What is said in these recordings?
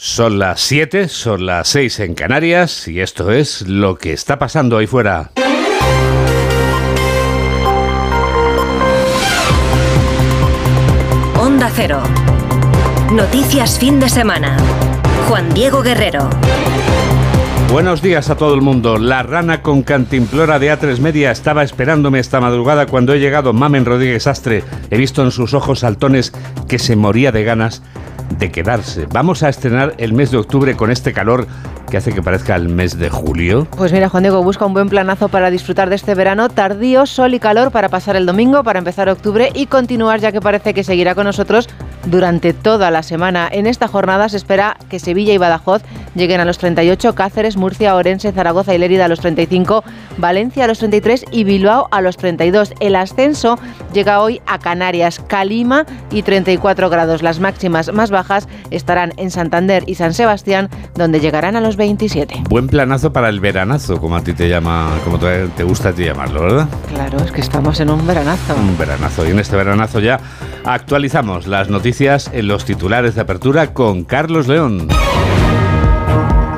Son las 7, son las 6 en Canarias y esto es lo que está pasando ahí fuera. Onda Cero. Noticias fin de semana. Juan Diego Guerrero. Buenos días a todo el mundo. La rana con cantimplora de A3 Media estaba esperándome esta madrugada cuando he llegado Mamen Rodríguez Astre. He visto en sus ojos saltones que se moría de ganas de quedarse. Vamos a estrenar el mes de octubre con este calor que hace que parezca el mes de julio. Pues mira, Juan Diego busca un buen planazo para disfrutar de este verano tardío, sol y calor para pasar el domingo, para empezar octubre y continuar ya que parece que seguirá con nosotros durante toda la semana. En esta jornada se espera que Sevilla y Badajoz lleguen a los 38, Cáceres, Murcia, Orense, Zaragoza y Lérida a los 35, Valencia a los 33 y Bilbao a los 32. El ascenso llega hoy a Canarias, Calima y 34 grados. Las máximas más bajas estarán en Santander y San Sebastián, donde llegarán a los 27. Buen planazo para el veranazo, como a ti te llama, como te gusta a ti llamarlo, ¿verdad? Claro, es que estamos en un veranazo. Un veranazo. Y en este veranazo ya actualizamos las noticias en los titulares de apertura con Carlos León.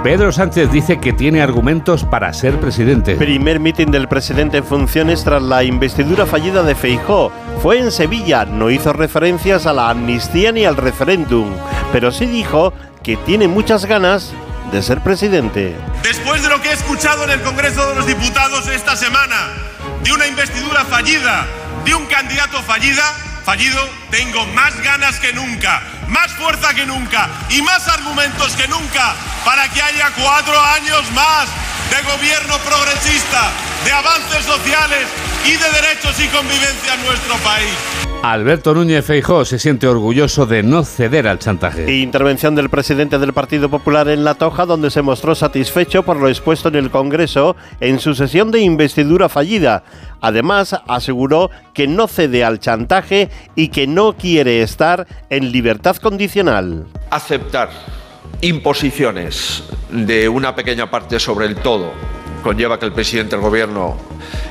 Pedro Sánchez dice que tiene argumentos para ser presidente. Primer mitin del presidente en funciones tras la investidura fallida de Feijó. Fue en Sevilla, no hizo referencias a la amnistía ni al referéndum, pero sí dijo que tiene muchas ganas de ser presidente. Después de lo que he escuchado en el Congreso de los Diputados esta semana, de una investidura fallida, de un candidato fallida, fallido, tengo más ganas que nunca, más fuerza que nunca y más argumentos que nunca para que haya cuatro años más de gobierno progresista, de avances sociales y de derechos y convivencia en nuestro país. Alberto Núñez Feijó se siente orgulloso de no ceder al chantaje. Intervención del presidente del Partido Popular en La Toja, donde se mostró satisfecho por lo expuesto en el Congreso en su sesión de investidura fallida. Además, aseguró que no cede al chantaje y que no quiere estar en libertad condicional. Aceptar imposiciones de una pequeña parte sobre el todo conlleva que el presidente del gobierno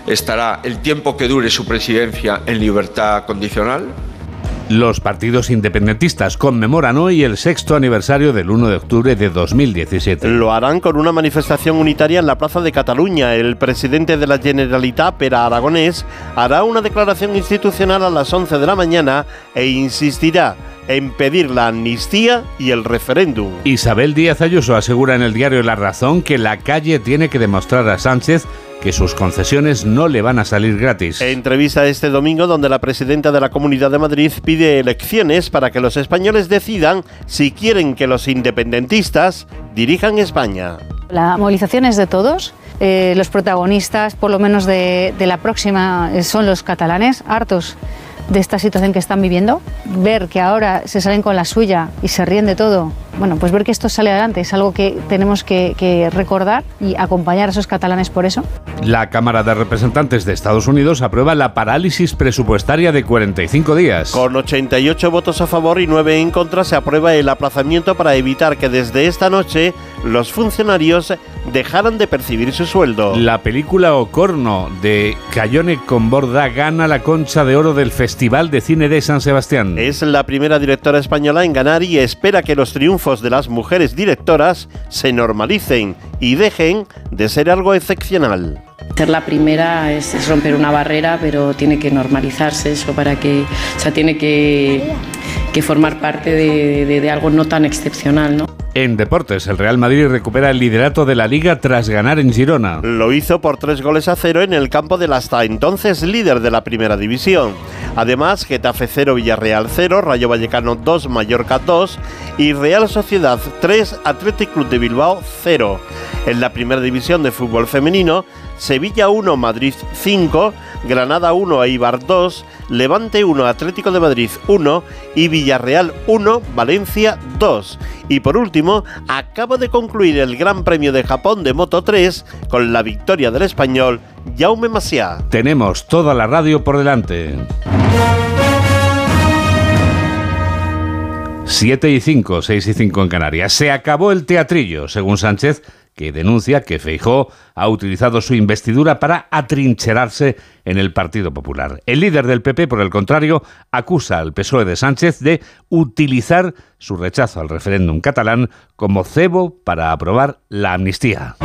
estará el tiempo que dure su presidencia en libertad condicional. Los partidos independentistas conmemoran hoy el sexto aniversario del 1 de octubre de 2017. Lo harán con una manifestación unitaria en la Plaza de Cataluña. El presidente de la Generalitat, Pera Aragonés, hará una declaración institucional a las 11 de la mañana e insistirá en pedir la amnistía y el referéndum. Isabel Díaz Ayuso asegura en el diario La Razón que la calle tiene que demostrar a Sánchez que sus concesiones no le van a salir gratis. Entrevista este domingo donde la presidenta de la Comunidad de Madrid pide elecciones para que los españoles decidan si quieren que los independentistas dirijan España. La movilización es de todos. Eh, los protagonistas, por lo menos de, de la próxima, son los catalanes, hartos de esta situación que están viviendo, ver que ahora se salen con la suya y se ríen de todo, bueno, pues ver que esto sale adelante es algo que tenemos que, recordar y acompañar a esos catalanes por eso. La Cámara de Representantes de Estados Unidos aprueba la parálisis presupuestaria de 45 días. Con 88 votos a favor y 9 en contra se aprueba el aplazamiento para evitar que desde esta noche los funcionarios dejaran de percibir su sueldo. La película Ocorno de Cayone con Borda gana la concha de oro del Festival de Cine de San Sebastián. Es la primera directora española en ganar y espera que los triunfos de las mujeres directoras se normalicen y dejen de ser algo excepcional. Ser la primera es, romper una barrera, pero tiene que normalizarse eso para que, o sea, tiene que, formar parte de, de algo no tan excepcional, ¿no? En deportes, el Real Madrid recupera el liderato de la liga tras ganar en Girona. Lo hizo por tres goles a cero en el campo del hasta entonces líder de la primera división. Además, Getafe 0, Villarreal 0, Rayo Vallecano 2, Mallorca 2 y Real Sociedad 3, Athletic Club de Bilbao 0. En la primera división de fútbol femenino, Sevilla 1, Madrid 5, Granada 1, Eibar 2, Levante 1, Atlético de Madrid 1 y Villarreal 1, Valencia 2. Y por último, acaba de concluir el Gran Premio de Japón de Moto 3 con la victoria del español Jaume Masia. Tenemos toda la radio por delante. 7 y 5, 6 y 5 en Canarias. Se acabó el teatrillo, según Sánchez que denuncia que Feijó ha utilizado su investidura para atrincherarse en el Partido Popular. El líder del PP, por el contrario, acusa al PSOE de Sánchez de utilizar su rechazo al referéndum catalán como cebo para aprobar la amnistía.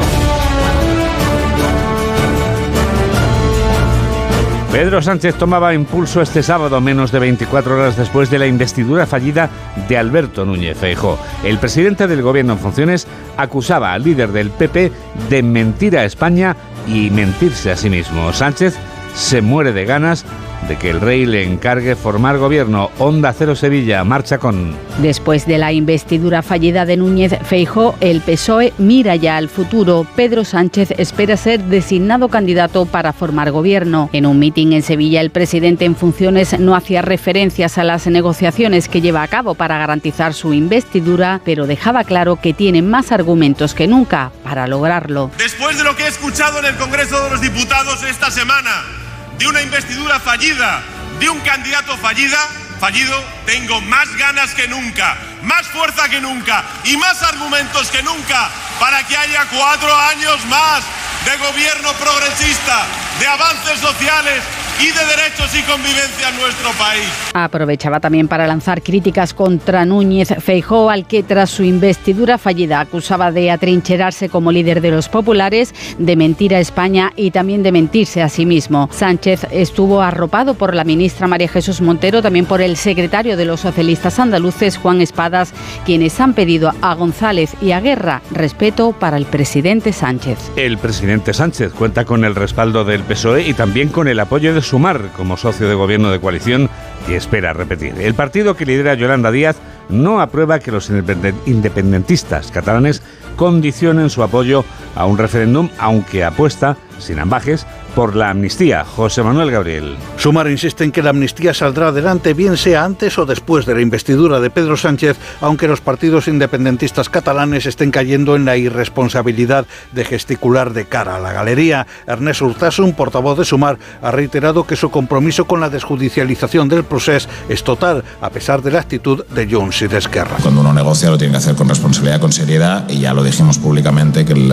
Pedro Sánchez tomaba impulso este sábado, menos de 24 horas después de la investidura fallida de Alberto Núñez Feijóo. El presidente del gobierno en funciones acusaba al líder del PP de mentir a España y mentirse a sí mismo. Sánchez se muere de ganas de que el rey le encargue formar gobierno. Onda Cero Sevilla marcha con. Después de la investidura fallida de Núñez Feijó, el PSOE mira ya al futuro. Pedro Sánchez espera ser designado candidato para formar gobierno. En un mitin en Sevilla, el presidente en funciones no hacía referencias a las negociaciones que lleva a cabo para garantizar su investidura, pero dejaba claro que tiene más argumentos que nunca para lograrlo. Después de lo que he escuchado en el Congreso de los Diputados esta semana, de una investidura fallida, de un candidato fallida, fallido, tengo más ganas que nunca, más fuerza que nunca y más argumentos que nunca para que haya cuatro años más de gobierno progresista, de avances sociales y de derechos y convivencia en nuestro país. Aprovechaba también para lanzar críticas contra Núñez Feijó, al que tras su investidura fallida acusaba de atrincherarse como líder de los populares, de mentir a España y también de mentirse a sí mismo. Sánchez estuvo arropado por la ministra María Jesús Montero, también por el secretario de los socialistas andaluces, Juan Espadas, quienes han pedido a González y a Guerra respeto para el presidente Sánchez. El presidente Sánchez cuenta con el respaldo del PSOE y también con el apoyo de Sumar como socio de gobierno de coalición y espera repetir. El partido que lidera Yolanda Díaz no aprueba que los independentistas catalanes condicionen su apoyo a un referéndum, aunque apuesta, sin ambajes, por la amnistía. José Manuel Gabriel. Sumar insiste en que la amnistía saldrá adelante, bien sea antes o después de la investidura de Pedro Sánchez, aunque los partidos independentistas catalanes estén cayendo en la irresponsabilidad de gesticular de cara a la galería. Ernest Urtasun, portavoz de Sumar, ha reiterado que su compromiso con la desjudicialización del proceso es total, a pesar de la actitud de Junts y de Esquerra. Cuando uno negocia lo tiene que hacer con responsabilidad, con seriedad, y ya lo dijimos públicamente que el,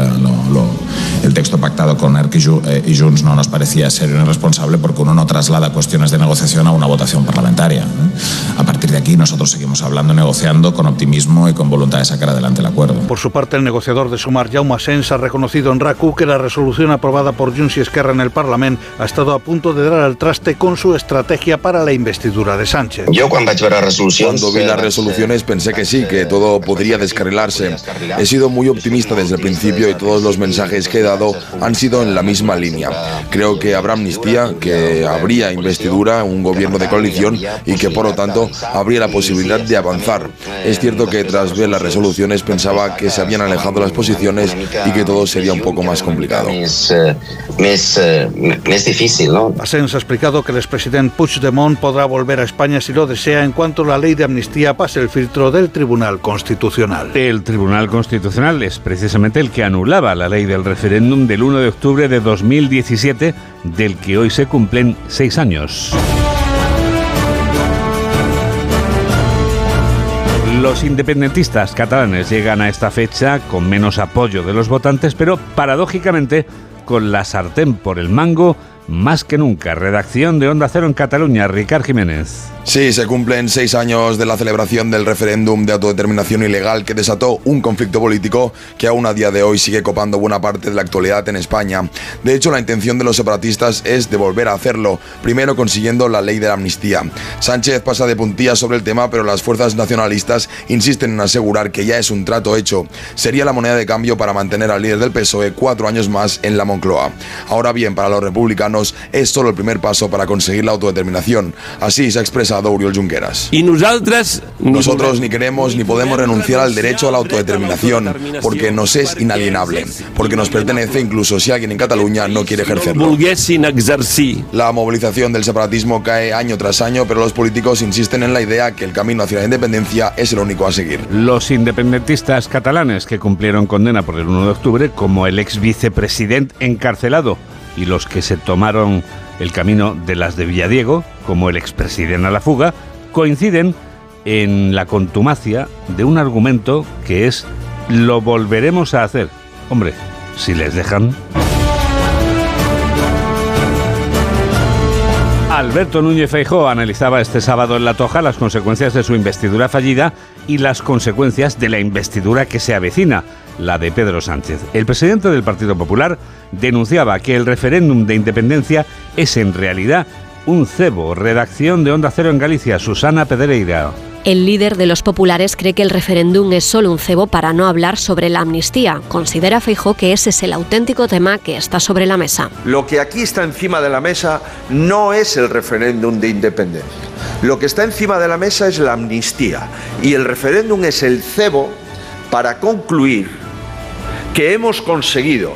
el texto pactado con ERC y Junts no no nos parecía serio y responsable porque uno no traslada cuestiones de negociación a una votación parlamentaria. A partir de aquí nosotros seguimos hablando, negociando con optimismo y con voluntad de sacar adelante el acuerdo. Por su parte, el negociador de Sumar, Jaume Asens, ha reconocido en RACU que la resolución aprobada por Junts y Esquerra en el Parlamento ha estado a punto de dar al traste con su estrategia para la investidura de Sánchez. Yo cuando vi las resoluciones... Cuando vi las resoluciones pensé que sí, que todo podría descarrilarse. He sido muy optimista desde el principio y todos los mensajes que he dado han sido en la misma línea. Creo que habrá amnistía, que habría investidura, un gobierno de coalición y que por lo tanto habría la posibilidad de avanzar. Es cierto que tras ver las resoluciones pensaba que se habían alejado las posiciones y que todo sería un poco más complicado. Es, es difícil, ¿no? Asens ha explicado que el expresidente Puigdemont podrá volver a España si lo desea en cuanto la ley de amnistía pase el filtro del Tribunal Constitucional. El Tribunal Constitucional es precisamente el que anulaba la ley del referéndum del 1 de octubre de 2017 del que hoy se cumplen seis años. Los independentistas catalanes llegan a esta fecha con menos apoyo de los votantes, pero paradójicamente con la sartén por el mango más que nunca. Redacción de Onda Cero en Cataluña, Ricard Jiménez. Sí, se cumplen seis años de la celebración del referéndum de autodeterminación ilegal que desató un conflicto político que aún a día de hoy sigue copando buena parte de la actualidad en España. De hecho, la intención de los separatistas es de volver a hacerlo, primero consiguiendo la ley de la amnistía. Sánchez pasa de puntillas sobre el tema, pero las fuerzas nacionalistas insisten en asegurar que ya es un trato hecho. Sería la moneda de cambio para mantener al líder del PSOE cuatro años más en la Moncloa. Ahora bien, para los republicanos es solo el primer paso para conseguir la autodeterminación. Así se expresa Oriol Junqueras. Y nosotros, nosotros ni queremos ni podemos renunciar al derecho a la autodeterminación, porque nos es inalienable, porque nos pertenece incluso si alguien en Cataluña no quiere ejercerlo. La movilización del separatismo cae año tras año, pero los políticos insisten en la idea que el camino hacia la independencia es el único a seguir. Los independentistas catalanes que cumplieron condena por el 1 de octubre, como el ex vicepresidente encarcelado y los que se tomaron el camino de las de Villadiego, como el expresidente a la fuga, coinciden en la contumacia de un argumento que es lo volveremos a hacer. Hombre, si les dejan. Alberto Núñez Feijóo analizaba este sábado en La Toja las consecuencias de su investidura fallida y las consecuencias de la investidura que se avecina, la de Pedro Sánchez. El presidente del Partido Popular denunciaba que el referéndum de independencia es en realidad un cebo. Redacción de Onda Cero en Galicia, Susana Pedreira. El líder de los populares cree que el referéndum es solo un cebo para no hablar sobre la amnistía. Considera Feijó que ese es el auténtico tema que está sobre la mesa. Lo que aquí está encima de la mesa no es el referéndum de independencia. Lo que está encima de la mesa es la amnistía. Y el referéndum es el cebo para concluir que hemos conseguido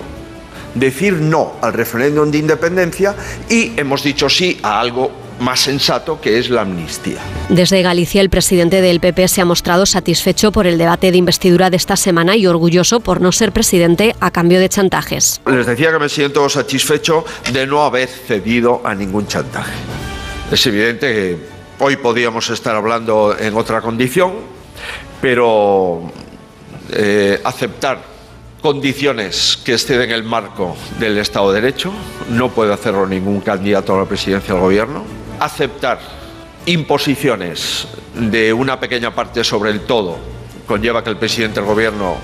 decir no al referéndum de independencia y hemos dicho sí a algo más sensato que es la amnistía. Desde Galicia, el presidente del PP se ha mostrado satisfecho por el debate de investidura de esta semana y orgulloso por no ser presidente a cambio de chantajes. Les decía que me siento satisfecho de no haber cedido a ningún chantaje. Es evidente que hoy podíamos estar hablando en otra condición, pero eh, aceptar condiciones que exceden el marco del Estado de Derecho, no puede hacerlo ningún candidato a la presidencia del Gobierno. Aceptar imposiciones de una pequeña parte sobre el todo conlleva que el presidente del gobierno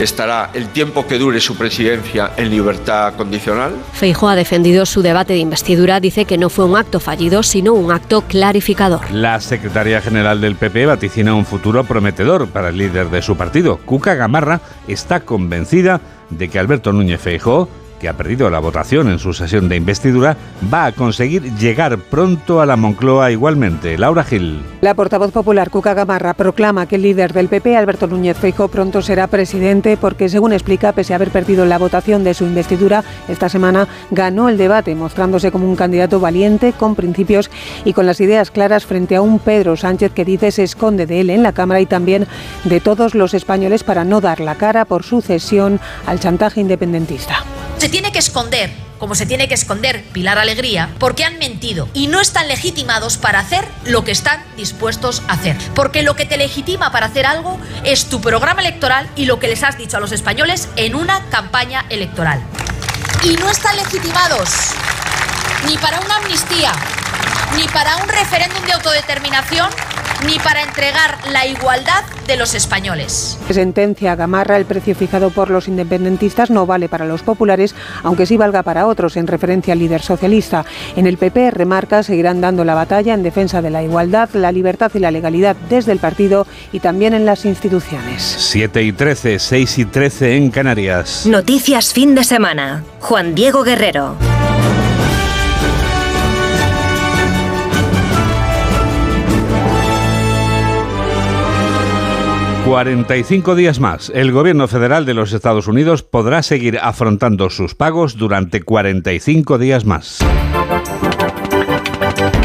estará el tiempo que dure su presidencia en libertad condicional. Feijo ha defendido su debate de investidura, dice que no fue un acto fallido, sino un acto clarificador. La secretaria general del PP vaticina un futuro prometedor para el líder de su partido. Cuca Gamarra está convencida de que Alberto Núñez Feijóo que ha perdido la votación en su sesión de investidura, va a conseguir llegar pronto a la Moncloa igualmente. Laura Gil. La portavoz popular Cuca Gamarra proclama que el líder del PP, Alberto Núñez Feijóo, pronto será presidente porque, según explica, pese a haber perdido la votación de su investidura, esta semana ganó el debate, mostrándose como un candidato valiente, con principios y con las ideas claras frente a un Pedro Sánchez que dice se esconde de él en la Cámara y también de todos los españoles para no dar la cara por su cesión al chantaje independentista tiene que esconder, como se tiene que esconder Pilar Alegría, porque han mentido y no están legitimados para hacer lo que están dispuestos a hacer. Porque lo que te legitima para hacer algo es tu programa electoral y lo que les has dicho a los españoles en una campaña electoral. Y no están legitimados ni para una amnistía, ni para un referéndum de autodeterminación, ni para entregar la igualdad de los españoles. Sentencia Gamarra, el precio fijado por los independentistas no vale para los populares, aunque sí valga para otros, en referencia al líder socialista. En el PP, remarca, seguirán dando la batalla en defensa de la igualdad, la libertad y la legalidad desde el partido y también en las instituciones. 7 y 13, 6 y 13 en Canarias. Noticias fin de semana. Juan Diego Guerrero. 45 días más. El gobierno federal de los Estados Unidos podrá seguir afrontando sus pagos durante 45 días más.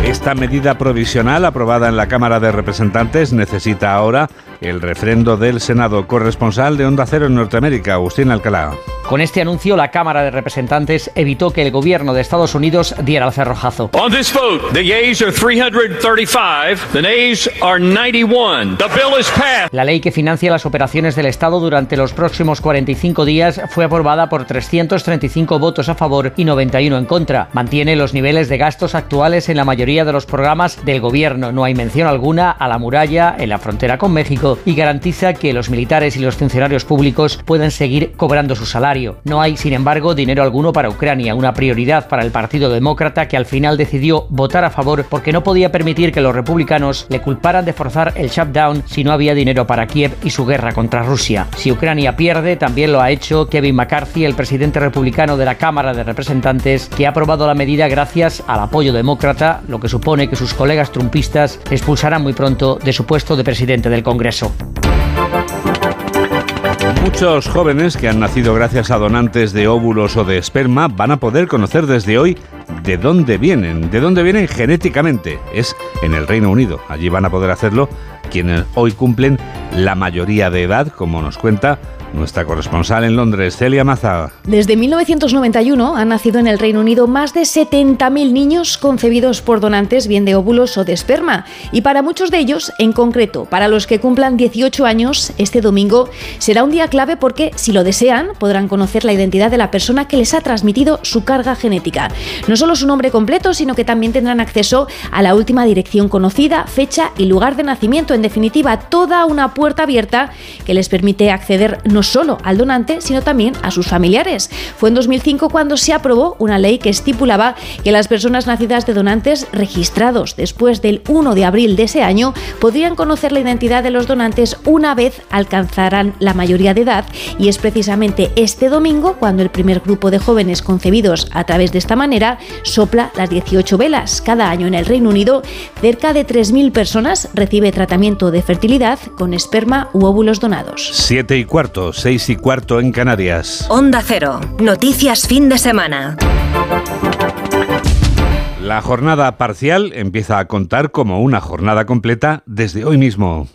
Esta medida provisional aprobada en la Cámara de Representantes necesita ahora el refrendo del Senado. Corresponsal de Onda Cero en Norteamérica, Agustín Alcalá. Con este anuncio, la Cámara de Representantes evitó que el gobierno de Estados Unidos diera el cerrojazo. On this vote, the yeas are 335, the nays are 91. The bill is passed. La ley que financia las operaciones del Estado durante los próximos 45 días fue aprobada por 335 votos a favor y 91 en contra. Mantiene los niveles de gastos actuales en la mayoría de los programas del gobierno. No hay mención alguna a la muralla en la frontera con México y garantiza que los militares y los funcionarios públicos pueden seguir cobrando su salario no hay, sin embargo, dinero alguno para Ucrania, una prioridad para el Partido Demócrata que al final decidió votar a favor porque no podía permitir que los republicanos le culparan de forzar el shutdown si no había dinero para Kiev y su guerra contra Rusia. Si Ucrania pierde, también lo ha hecho Kevin McCarthy, el presidente republicano de la Cámara de Representantes, que ha aprobado la medida gracias al apoyo demócrata, lo que supone que sus colegas trumpistas expulsarán muy pronto de su puesto de presidente del Congreso. Muchos jóvenes que han nacido gracias a donantes de óvulos o de esperma van a poder conocer desde hoy de dónde vienen, de dónde vienen genéticamente. Es en el Reino Unido. Allí van a poder hacerlo quienes hoy cumplen la mayoría de edad, como nos cuenta nuestra corresponsal en Londres, Celia Maza. Desde 1991 han nacido en el Reino Unido más de 70.000 niños concebidos por donantes bien de óvulos o de esperma. Y para muchos de ellos, en concreto, para los que cumplan 18 años, este domingo será un día clave porque, si lo desean, podrán conocer la identidad de la persona que les ha transmitido su carga genética. No solo su nombre completo, sino que también tendrán acceso a la última dirección conocida, fecha y lugar de nacimiento. En definitiva, toda una puerta abierta que les permite acceder solo al donante, sino también a sus familiares. Fue en 2005 cuando se aprobó una ley que estipulaba que las personas nacidas de donantes registrados después del 1 de abril de ese año podrían conocer la identidad de los donantes una vez alcanzaran la mayoría de edad y es precisamente este domingo cuando el primer grupo de jóvenes concebidos a través de esta manera sopla las 18 velas. Cada año en el Reino Unido cerca de 3.000 personas recibe tratamiento de fertilidad con esperma u óvulos donados. Siete y cuarto, seis y cuarto en Canarias. Onda Cero. Noticias fin de semana. La jornada parcial empieza a contar como una jornada completa desde hoy mismo.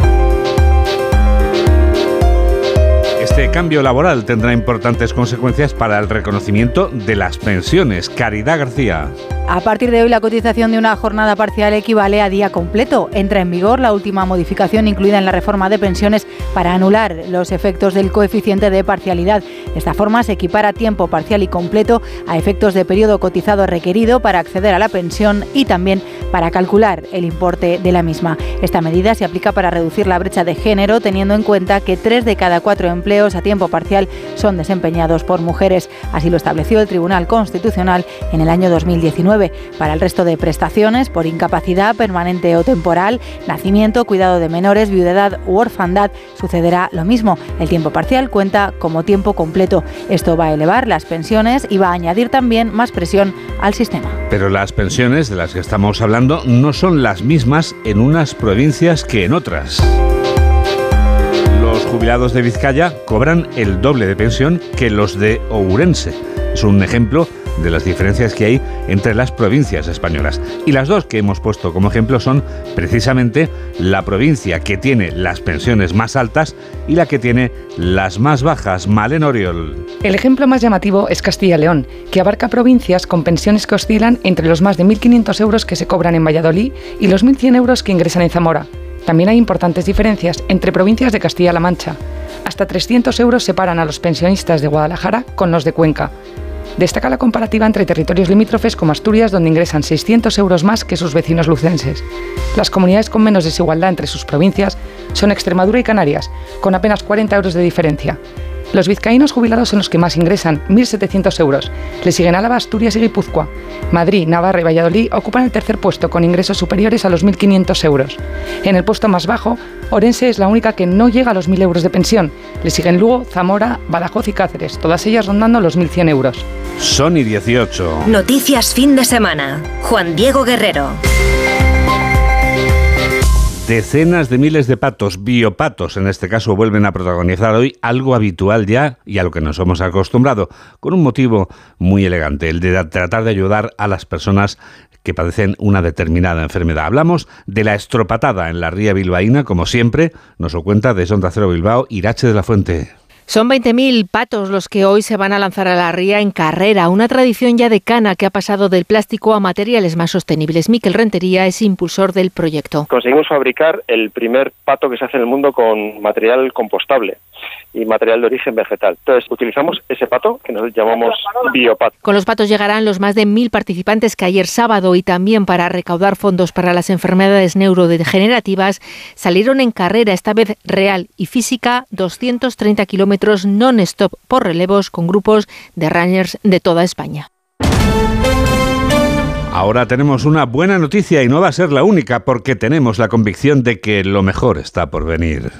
Este cambio laboral tendrá importantes consecuencias para el reconocimiento de las pensiones. Caridad García. A partir de hoy, la cotización de una jornada parcial equivale a día completo. Entra en vigor la última modificación incluida en la reforma de pensiones para anular los efectos del coeficiente de parcialidad. De esta forma, se equipara tiempo parcial y completo a efectos de periodo cotizado requerido para acceder a la pensión y también para calcular el importe de la misma. Esta medida se aplica para reducir la brecha de género, teniendo en cuenta que tres de cada cuatro empleos a tiempo parcial son desempeñados por mujeres. Así lo estableció el Tribunal Constitucional en el año 2019. Para el resto de prestaciones, por incapacidad permanente o temporal, nacimiento, cuidado de menores, viudedad u orfandad, sucederá lo mismo. El tiempo parcial cuenta como tiempo completo. Esto va a elevar las pensiones y va a añadir también más presión al sistema. Pero las pensiones de las que estamos hablando no son las mismas en unas provincias que en otras. Los jubilados de Vizcaya cobran el doble de pensión que los de Ourense. Es un ejemplo de las diferencias que hay entre las provincias españolas. Y las dos que hemos puesto como ejemplo son precisamente la provincia que tiene las pensiones más altas y la que tiene las más bajas. Malen Oriol. El ejemplo más llamativo es Castilla-León, que abarca provincias con pensiones que oscilan entre los más de 1.500 euros que se cobran en Valladolid y los 1.100 euros que ingresan en Zamora. También hay importantes diferencias entre provincias de Castilla-La Mancha. Hasta 300 euros separan a los pensionistas de Guadalajara con los de Cuenca. Destaca la comparativa entre territorios limítrofes como Asturias, donde ingresan 600 euros más que sus vecinos lucenses. Las comunidades con menos desigualdad entre sus provincias son Extremadura y Canarias, con apenas 40 euros de diferencia. Los vizcaínos jubilados son los que más ingresan, 1.700 euros. Le siguen Álava, Asturias y Guipúzcoa. Madrid, Navarra y Valladolid ocupan el tercer puesto con ingresos superiores a los 1.500 euros. En el puesto más bajo, Orense es la única que no llega a los 1.000 euros de pensión. Le siguen Lugo, Zamora, Badajoz y Cáceres, todas ellas rondando los 1.100 euros. Sony 18. Noticias fin de semana. Juan Diego Guerrero. Decenas de miles de patos, biopatos en este caso, vuelven a protagonizar hoy algo habitual ya y a lo que nos hemos acostumbrado, con un motivo muy elegante, el de tratar de ayudar a las personas que padecen una determinada enfermedad. Hablamos de la estropatada en la ría bilbaína, como siempre, nos lo cuenta de Sonda Cero Bilbao, Irache de la Fuente. Son 20.000 patos los que hoy se van a lanzar a la ría en carrera, una tradición ya de cana que ha pasado del plástico a materiales más sostenibles. Miquel Rentería es impulsor del proyecto. Conseguimos fabricar el primer pato que se hace en el mundo con material compostable y material de origen vegetal. Entonces, utilizamos ese pato que nosotros llamamos biopato. Con los patos llegarán los más de mil participantes que ayer sábado y también para recaudar fondos para las enfermedades neurodegenerativas salieron en carrera, esta vez real y física, 230 kilómetros non-stop por relevos con grupos de runners de toda España. Ahora tenemos una buena noticia y no va a ser la única porque tenemos la convicción de que lo mejor está por venir.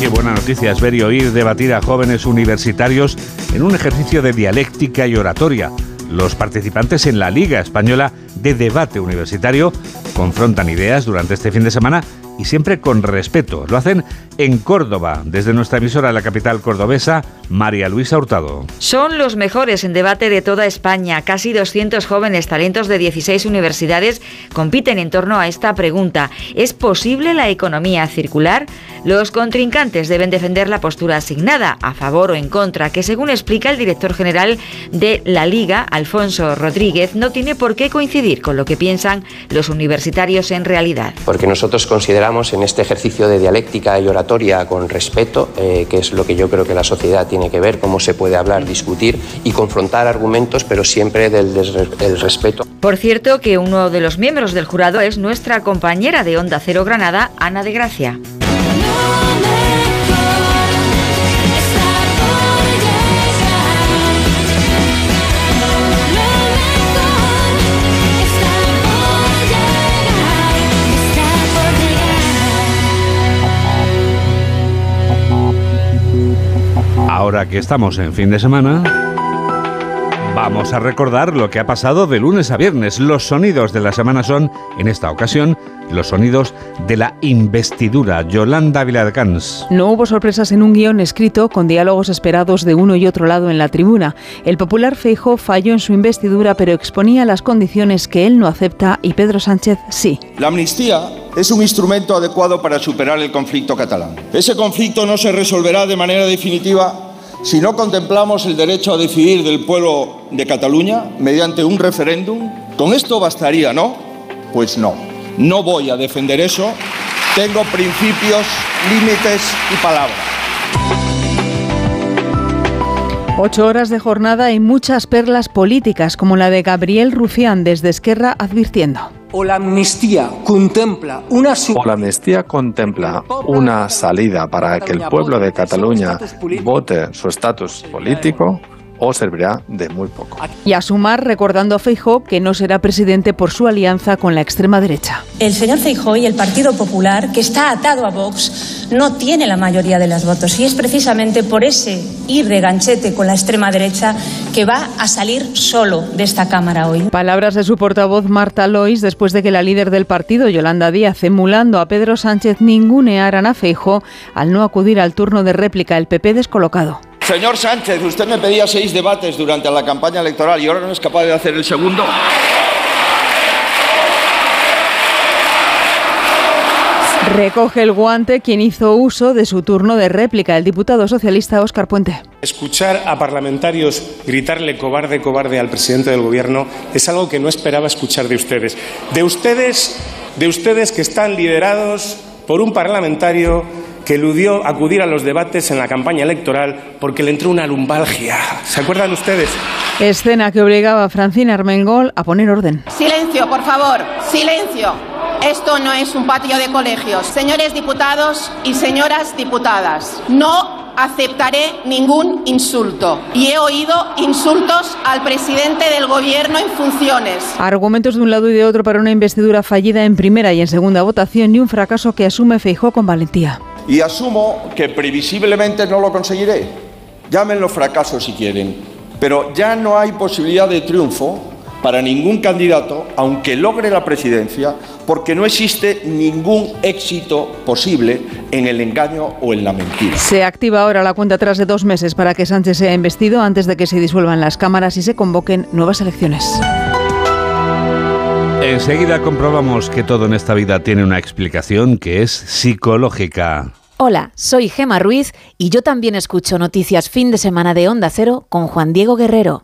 Qué buena noticia es ver y oír debatir a jóvenes universitarios en un ejercicio de dialéctica y oratoria. Los participantes en la Liga Española de Debate Universitario confrontan ideas durante este fin de semana y siempre con respeto. Lo hacen en Córdoba, desde nuestra emisora la capital cordobesa, María Luisa Hurtado. Son los mejores en debate de toda España. Casi 200 jóvenes talentos de 16 universidades compiten en torno a esta pregunta. ¿Es posible la economía circular? Los contrincantes deben defender la postura asignada, a favor o en contra, que según explica el director general de la Liga, Alfonso Rodríguez, no tiene por qué coincidir con lo que piensan los universitarios en realidad. Porque nosotros consideramos en este ejercicio de dialéctica y oratoria con respeto, eh, que es lo que yo creo que la sociedad tiene que ver, cómo se puede hablar, discutir y confrontar argumentos, pero siempre del, del respeto. Por cierto, que uno de los miembros del jurado es nuestra compañera de Onda Cero Granada, Ana de Gracia. Ahora que estamos en fin de semana, vamos a recordar lo que ha pasado de lunes a viernes. Los sonidos de la semana son, en esta ocasión, los sonidos de la investidura. Yolanda Viladcans. No hubo sorpresas en un guion escrito con diálogos esperados de uno y otro lado en la tribuna. El popular Feijó falló en su investidura, pero exponía las condiciones que él no acepta y Pedro Sánchez sí. La amnistía es un instrumento adecuado para superar el conflicto catalán. Ese conflicto no se resolverá de manera definitiva si no contemplamos el derecho a decidir del pueblo de Cataluña mediante un referéndum. Con esto bastaría, ¿no? Pues no. No voy a defender eso. Tengo principios, límites y palabras. Ocho horas de jornada y muchas perlas políticas, como la de Gabriel Rufián desde Esquerra advirtiendo. O la amnistía contempla una o la amnistía contempla una salida para que el pueblo de Cataluña vote su estatus político o servirá de muy poco. Y a sumar recordando a Feijó que no será presidente por su alianza con la extrema derecha. El señor Feijó y el Partido Popular, que está atado a Vox, no tiene la mayoría de los votos y es precisamente por ese ir de ganchete con la extrema derecha que va a salir solo de esta Cámara hoy. Palabras de su portavoz Marta Lois después de que la líder del partido, Yolanda Díaz, emulando a Pedro Sánchez, ningunearan a Feijó al no acudir al turno de réplica, el PP descolocado. Señor Sánchez, usted me pedía seis debates durante la campaña electoral y ahora no es capaz de hacer el segundo. Recoge el guante quien hizo uso de su turno de réplica, el diputado socialista Óscar Puente. Escuchar a parlamentarios gritarle cobarde, cobarde al presidente del gobierno es algo que no esperaba escuchar de ustedes. De ustedes, de ustedes que están liderados por un parlamentario que eludió acudir a los debates en la campaña electoral porque le entró una lumbalgia. ¿Se acuerdan ustedes? Escena que obligaba a Francina Armengol a poner orden. Silencio, por favor, silencio. Esto no es un patio de colegios. Señores diputados y señoras diputadas, no aceptaré ningún insulto. Y he oído insultos al presidente del gobierno en funciones. Argumentos de un lado y de otro para una investidura fallida en primera y en segunda votación y un fracaso que asume Feijó con valentía. Y asumo que previsiblemente no lo conseguiré. Llámenlo fracaso si quieren. Pero ya no hay posibilidad de triunfo para ningún candidato, aunque logre la presidencia, porque no existe ningún éxito posible en el engaño o en la mentira. Se activa ahora la cuenta atrás de dos meses para que Sánchez sea investido antes de que se disuelvan las cámaras y se convoquen nuevas elecciones. Enseguida comprobamos que todo en esta vida tiene una explicación que es psicológica. Hola, soy Gema Ruiz y yo también escucho noticias fin de semana de Onda Cero con Juan Diego Guerrero.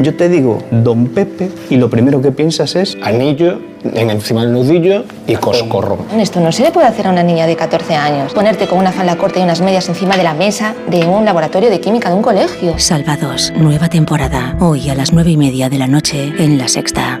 Yo te digo Don Pepe y lo primero que piensas es anillo en encima del nudillo y coscorro. Esto no se le puede hacer a una niña de 14 años. Ponerte con una falda corta y unas medias encima de la mesa de un laboratorio de química de un colegio. Salvados, nueva temporada. Hoy a las nueve y media de la noche en La Sexta.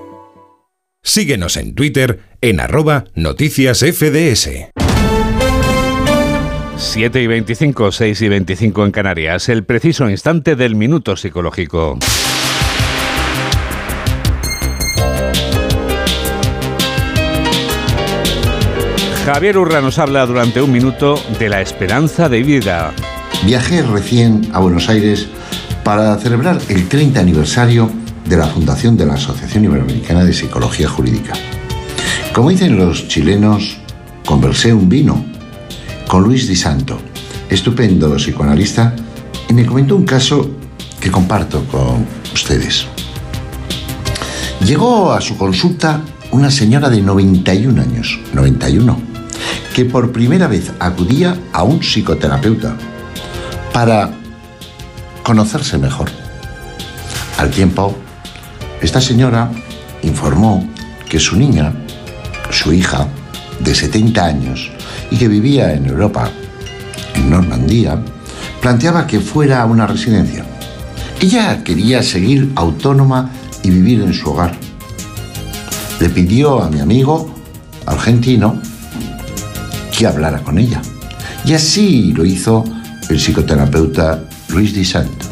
Síguenos en Twitter en arroba noticias FDS. 7 y 25, 6 y 25 en Canarias. El preciso instante del minuto psicológico. Javier Urra nos habla durante un minuto de la esperanza de vida. Viajé recién a Buenos Aires para celebrar el 30 aniversario de la fundación de la Asociación Iberoamericana de Psicología Jurídica. Como dicen los chilenos, conversé un vino con Luis Di Santo, estupendo psicoanalista, y me comentó un caso que comparto con ustedes. Llegó a su consulta una señora de 91 años, 91, que por primera vez acudía a un psicoterapeuta para conocerse mejor. Al tiempo, esta señora informó que su niña, su hija, de 70 años y que vivía en Europa, en Normandía, planteaba que fuera a una residencia. Ella quería seguir autónoma y vivir en su hogar. Le pidió a mi amigo argentino que hablara con ella. Y así lo hizo el psicoterapeuta Luis Di Santo,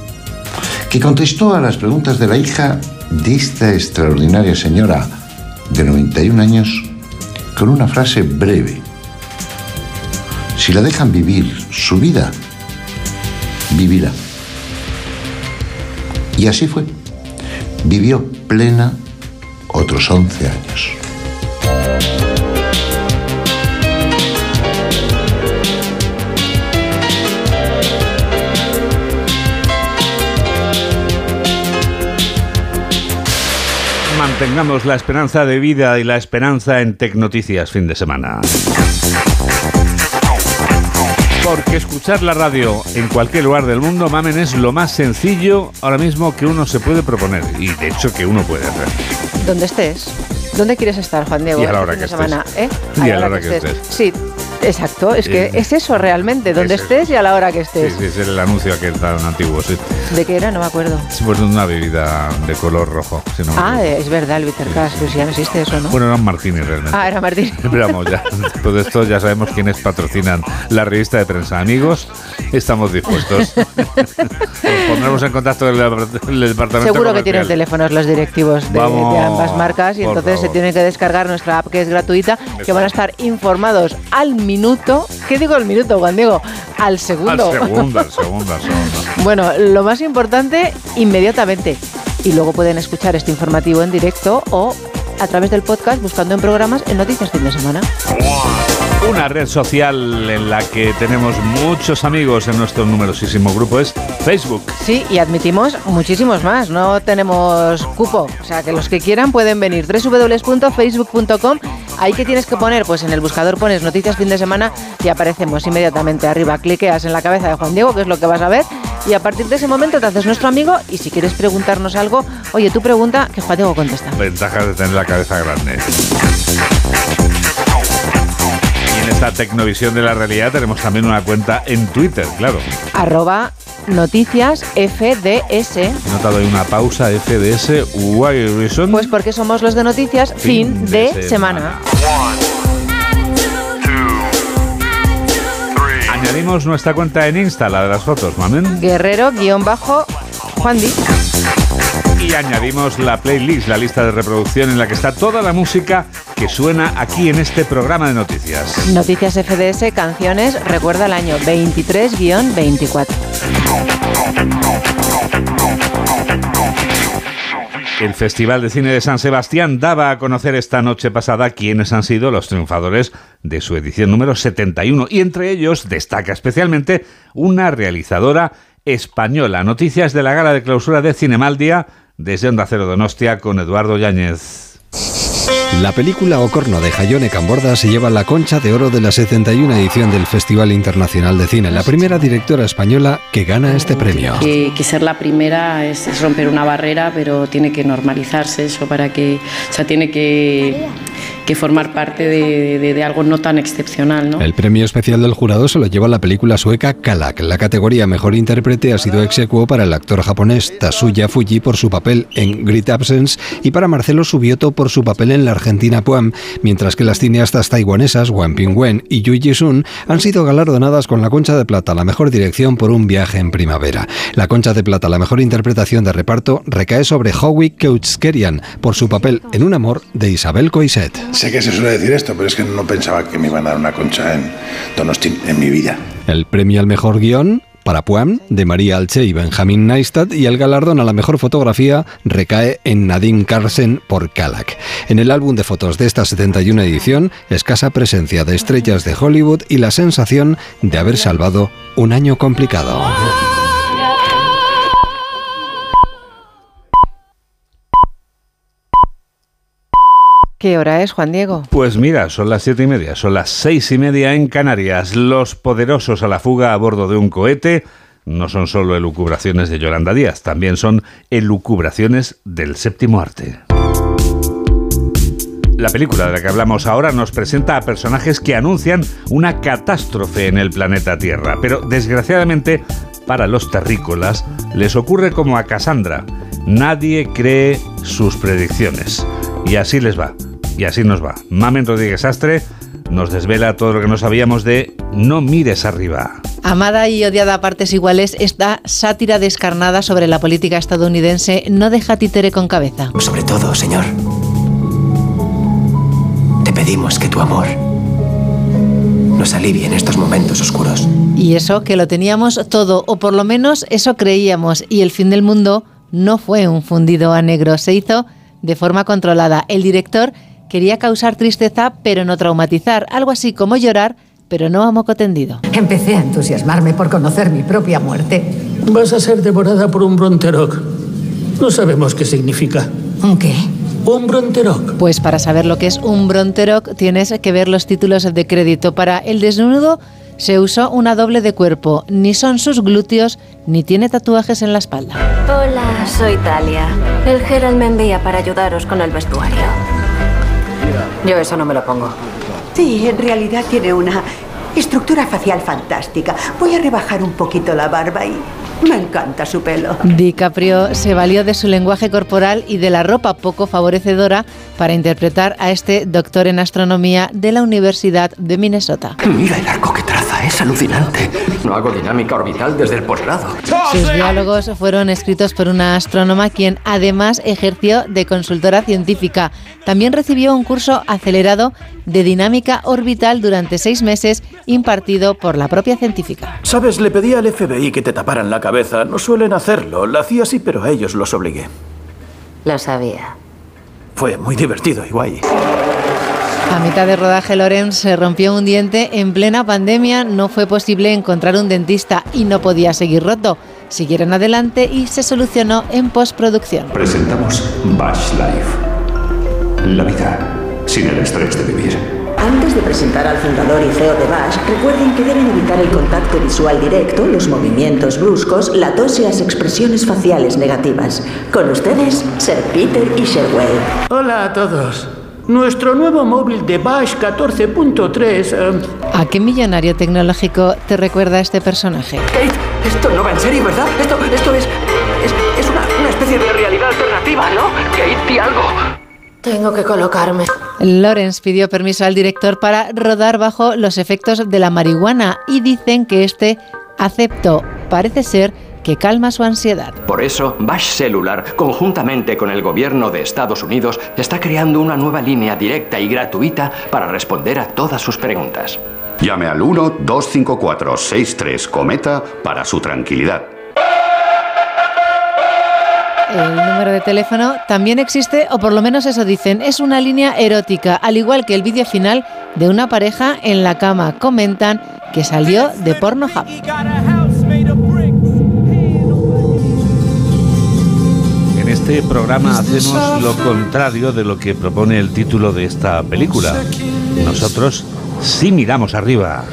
que contestó a las preguntas de la hija de esta extraordinaria señora de 91 años con una frase breve. Si la dejan vivir su vida, vivirá. Y así fue. Vivió plena otros 11 años. Mantengamos la esperanza de vida y la esperanza en Tecnoticias fin de semana. Porque escuchar la radio en cualquier lugar del mundo, mamen, es lo más sencillo ahora mismo que uno se puede proponer y de hecho que uno puede hacer. Donde estés. ¿Dónde quieres estar, Juan Diego? Y a la hora que estés. semana, ¿eh? Y a la hora que estés. Sí, exacto. Es que Eh, es eso realmente. Donde es eso. estés y a la hora que Sí, estés. sí, es el anuncio aquel tan antiguo, sí. ¿De qué era? No me acuerdo. Sí, pues una bebida de color rojo. si no Ah, es verdad, el Bitter Cash, pero si ya no existe eso, ¿no? Bueno, eran martini realmente. Ah, era Martín. Pero vamos, ya, de esto ya sabemos quiénes patrocinan la revista de prensa. Amigos, estamos dispuestos. Nos pondremos en contacto con el, el departamento Seguro que tienen teléfonos los directivos de, Vamos, de ambas marcas y entonces se favor. tienen que descargar nuestra app que es gratuita, que van a estar informados al minuto. ¿Qué digo al minuto, Juan Diego? Al segundo. Al segundo, al segundo, al segundo. Bueno, lo más importante, inmediatamente. Y luego pueden escuchar este informativo en directo o a través del podcast buscando en programas en Noticias Fin de Semana. Una red social en la que tenemos muchos amigos en nuestro numerosísimo grupo es Facebook. Sí, y admitimos muchísimos más, no tenemos cupo. O sea, que los que quieran pueden venir. www.facebook.com. Ahí que tienes que poner, pues en el buscador pones noticias fin de semana y aparecemos inmediatamente arriba. Cliqueas en la cabeza de Juan Diego, que es lo que vas a ver, y a partir de ese momento te haces nuestro amigo y si quieres preguntarnos algo, oye, tú pregunta que Juan Diego contesta. Ventajas de tener la cabeza grande. Y en esta tecnovisión de la realidad tenemos también una cuenta en Twitter, claro. Arroba noticias FDS. He notado ahí una pausa FDS. Why reason? Pues porque somos los de noticias fin, de, semana. Añadimos nuestra cuenta en Insta, la de las fotos, mamen. Guerrero guion bajo Juan Di. Y añadimos la playlist, la lista de reproducción en la que está toda la música que suena aquí en este programa de noticias. Noticias FDS, canciones, recuerda el año 23-24. El Festival de Cine de San Sebastián daba a conocer esta noche pasada quiénes han sido los triunfadores de su edición número 71 y entre ellos destaca especialmente una realizadora española. Noticias de la gala de clausura de Cinemaldia desde Onda Cero Donostia con Eduardo Yáñez. La película Ocorno de Jayone Camborda se lleva la concha de oro de la 71 edición del Festival Internacional de Cine, la primera directora española que gana este premio. Que, que ser la primera es, es romper una barrera, pero tiene que normalizarse eso para que, o sea, tiene que, formar parte de, algo no tan excepcional. El premio especial del jurado se lo lleva la película sueca Kalak. La categoría Mejor Intérprete ha sido execuo para el actor japonés Tasuya Fuji por su papel en Great Absence y para Marcelo Subioto por su papel en la Argentina Puam, mientras que las cineastas taiwanesas Wang Ping-wen y Yu Ji-sun han sido galardonadas con la Concha de Plata, la mejor dirección por un viaje en primavera. La Concha de Plata, la mejor interpretación de reparto, recae sobre Howie Keutzkerian por su papel en Un amor de Isabel Coiset. Sé que se suele decir esto, pero es que no pensaba que me iban a dar una concha en Donosti en mi vida. El premio al mejor guion para Puam, de María Alche y Benjamin Neistat, y el galardón a la mejor fotografía recae en Nadine Carlsen por Kalak. En el álbum de fotos de esta 71 edición, escasa presencia de estrellas de Hollywood y la sensación de haber salvado un año complicado. ¿Qué hora es, Juan Diego? Pues mira, son las siete y media, son las seis y media en Canarias. Los poderosos a la fuga a bordo de un cohete no son solo elucubraciones de Yolanda Díaz, también son elucubraciones del séptimo arte. La película de la que hablamos ahora nos presenta a personajes que anuncian una catástrofe en el planeta Tierra, pero desgraciadamente para los terrícolas les ocurre como a Cassandra. Nadie cree sus predicciones. Y así les va. Y así nos va. Mamen Rodríguez Astre nos desvela todo lo que no sabíamos de No mires arriba. Amada y odiada a partes iguales, esta sátira descarnada sobre la política estadounidense no deja títere con cabeza. Sobre todo, señor, te pedimos que tu amor nos alivie en estos momentos oscuros. Y eso, que lo teníamos todo, o por lo menos eso creíamos, y el fin del mundo no fue un fundido a negro, se hizo de forma controlada. El director quería causar tristeza pero no traumatizar, algo así como llorar pero no a moco tendido. Empecé a entusiasmarme por conocer mi propia muerte. Vas a ser devorada por un Bronteroc. No sabemos qué significa. ¿Un qué? Un Bronteroc. Pues para saber lo que es un Bronteroc tienes que ver los títulos de crédito. Para el desnudo se usó una doble de cuerpo. Ni son sus glúteos, ni tiene tatuajes en la espalda. Hola, soy Talia. El Gerald me envía para ayudaros con el vestuario. Yo eso no me lo pongo. Sí, en realidad tiene una estructura facial fantástica. Voy a rebajar un poquito la barba y me encanta su pelo. DiCaprio se valió de su lenguaje corporal y de la ropa poco favorecedora para interpretar a este doctor en astronomía de la Universidad de Minnesota. Mira el arco que traza, es alucinante. No hago dinámica orbital desde el posgrado. Sus diálogos fueron escritos por una astrónoma quien además ejerció de consultora científica. También recibió un curso acelerado de dinámica orbital durante seis meses impartido por la propia científica. Sabes, le pedí al FBI que te taparan la cabeza. No suelen hacerlo. La hacía así, pero a ellos los obligué. Lo sabía. Fue muy divertido y guay. A mitad de rodaje, Lorenz se rompió un diente. En plena pandemia no fue posible encontrar un dentista y no podía seguir roto. Siguieron adelante y se solucionó en postproducción. Presentamos Bash Life. La vida sin el estrés de vivir. Antes de presentar al fundador y CEO de Bash, recuerden que deben evitar el contacto visual directo, los movimientos bruscos, la tos y las expresiones faciales negativas. Con ustedes, Sir Peter y Sherway. Hola a todos. Nuestro nuevo móvil de Bash 14.3... Eh, ¿A qué millonario tecnológico te recuerda este personaje? Kate, esto no va en serio, ¿verdad? Esto, esto es... Es, una, una especie de realidad alternativa, ¿no? Kate, di algo. Tengo que colocarme. Lawrence pidió permiso al director para rodar bajo los efectos de la marihuana y dicen que este aceptó. Parece ser que calma su ansiedad. Por eso, Bash Cellular, conjuntamente con el gobierno de Estados Unidos, está creando una nueva línea directa y gratuita para responder a todas sus preguntas. Llame al 1-254-63 Cometa para su tranquilidad. El número de teléfono también existe, o por lo menos eso dicen, es una línea erótica, al igual que el vídeo final de una pareja en la cama. Comentan que salió de Pornhub. En este programa hacemos lo contrario de lo que propone el título de esta película. Nosotros sí miramos arriba.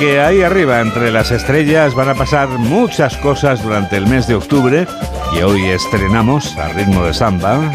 Que ahí arriba, entre las estrellas, van a pasar muchas cosas durante el mes de octubre y hoy estrenamos a ritmo de samba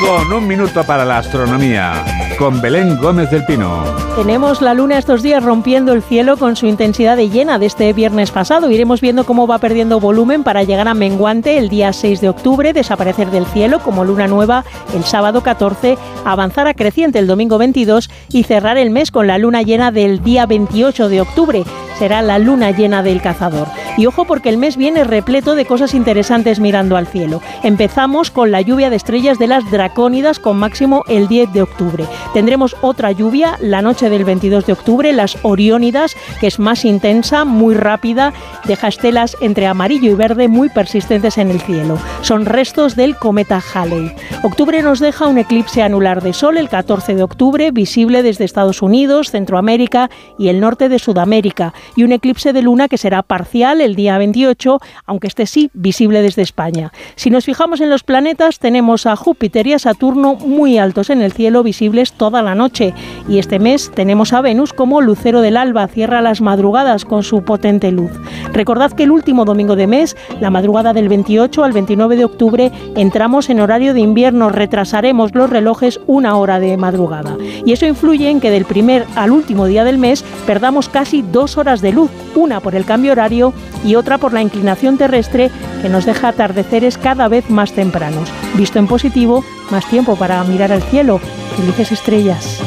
con un minuto para la astronomía, con Belén Gómez del Pino. Tenemos la luna estos días rompiendo el cielo con su intensidad de llena de este viernes pasado. Iremos viendo cómo va perdiendo volumen para llegar a menguante el día 6 de octubre, desaparecer del cielo como luna nueva el sábado 14, avanzar a creciente el domingo 22 y cerrar el mes con la luna llena del día 28 de octubre. Será la luna llena del cazador. Y ojo porque el mes viene repleto de cosas interesantes mirando al cielo. Empezamos con la lluvia de estrellas de las dracónidas con máximo el 10 de octubre. Tendremos otra lluvia la noche del 22 de octubre, las oriónidas, que es más intensa, muy rápida, deja estelas entre amarillo y verde muy persistentes en el cielo. Son restos del cometa Halley. Octubre nos deja un eclipse anular de sol el 14 de octubre, visible desde Estados Unidos, Centroamérica y el norte de Sudamérica, y un eclipse de luna que será parcial el día 28, aunque este sí visible desde España. Si nos fijamos en los planetas, tenemos a Júpiter y a Saturno muy altos en el cielo, visibles toda la noche. Y este mes tenemos a Venus como lucero del alba, cierra las madrugadas con su potente luz. Recordad que el último domingo de mes, la madrugada del 28 al 29 de octubre, entramos en horario de invierno, retrasaremos los relojes una hora de madrugada. Y eso influye en que del primer al último día del mes perdamos casi dos horas de luz, una por el cambio horario y otra por la inclinación terrestre que nos deja atardeceres cada vez más tempranos. Visto en positivo, más tiempo para mirar al cielo. Felices estrellas.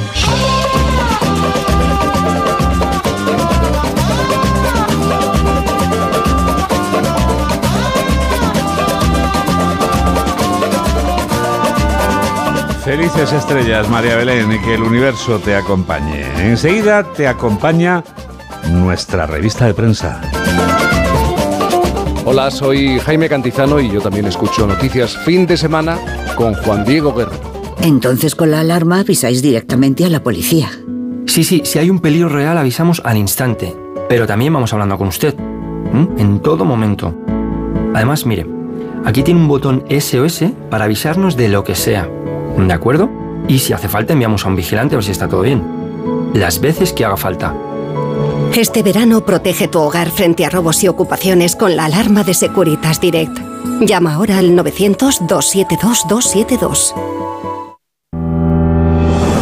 Felices estrellas, María Belén, y que el universo te acompañe. Enseguida te acompaña nuestra revista de prensa. Hola, soy Jaime Cantizano y yo también escucho noticias fin de semana con Juan Diego Guerrero. Entonces con la alarma avisáis directamente a la policía. Sí, sí, si hay un peligro real avisamos al instante, pero también vamos hablando con usted, en todo momento. Además, mire, aquí tiene un botón SOS para avisarnos de lo que sea, ¿de acuerdo? Y si hace falta enviamos a un vigilante a ver si está todo bien. Las veces que haga falta. Este verano protege tu hogar frente a robos y ocupaciones con la alarma de Securitas Direct. Llama ahora al 900-272-272.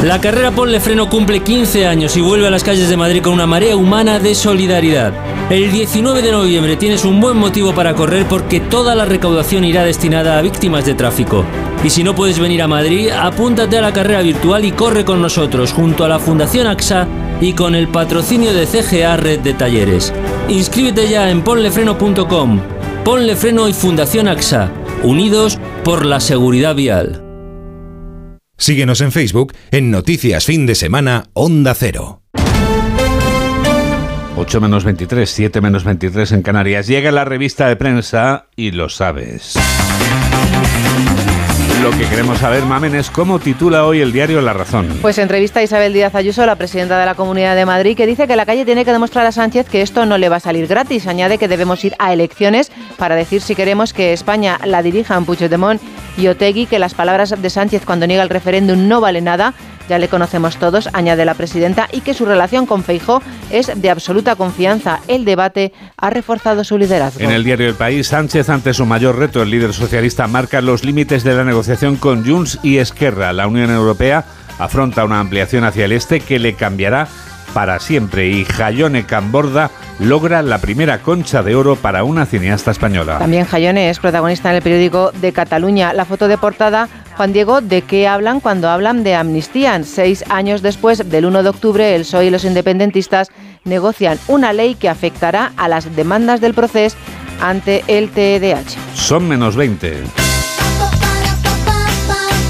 La carrera Ponle Freno cumple 15 años y vuelve a las calles de Madrid con una marea humana de solidaridad. El 19 de noviembre tienes un buen motivo para correr porque toda la recaudación irá destinada a víctimas de tráfico. Y si no puedes venir a Madrid, apúntate a la carrera virtual y corre con nosotros junto a la Fundación AXA y con el patrocinio de CGA Red de Talleres. Inscríbete ya en ponlefreno.com. Ponle Freno y Fundación AXA, unidos por la seguridad vial. Síguenos en Facebook en Noticias Fin de Semana Onda Cero. 8 menos 23, 7 menos 23 en Canarias. Llega la revista de prensa y lo sabes. Lo que queremos saber, Mamen, es cómo titula hoy el diario La Razón. Pues entrevista a Isabel Díaz Ayuso, la presidenta de la Comunidad de Madrid, que dice que la calle tiene que demostrar a Sánchez que esto no le va a salir gratis. Añade que debemos ir a elecciones para decir si queremos que España la dirijan Puigdemont y Otegui, que las palabras de Sánchez cuando niega el referéndum no vale nada ya le conocemos todos, añade la presidenta, y que su relación con Feijó es de absoluta confianza. El debate ha reforzado su liderazgo. En el diario El País, Sánchez, ante su mayor reto, el líder socialista marca los límites de la negociación con Junts y Esquerra. La Unión Europea afronta una ampliación hacia el este que le cambiará para siempre y Jayone Camborda logra la primera concha de oro para una cineasta española. También Jayone es protagonista en el periódico de Cataluña. La foto de portada, Juan Diego, ¿de qué hablan cuando hablan de amnistía? Seis años después del 1 de octubre, el PSOE y los independentistas negocian una ley que afectará a las demandas del proceso ante el TDH. Son menos 20.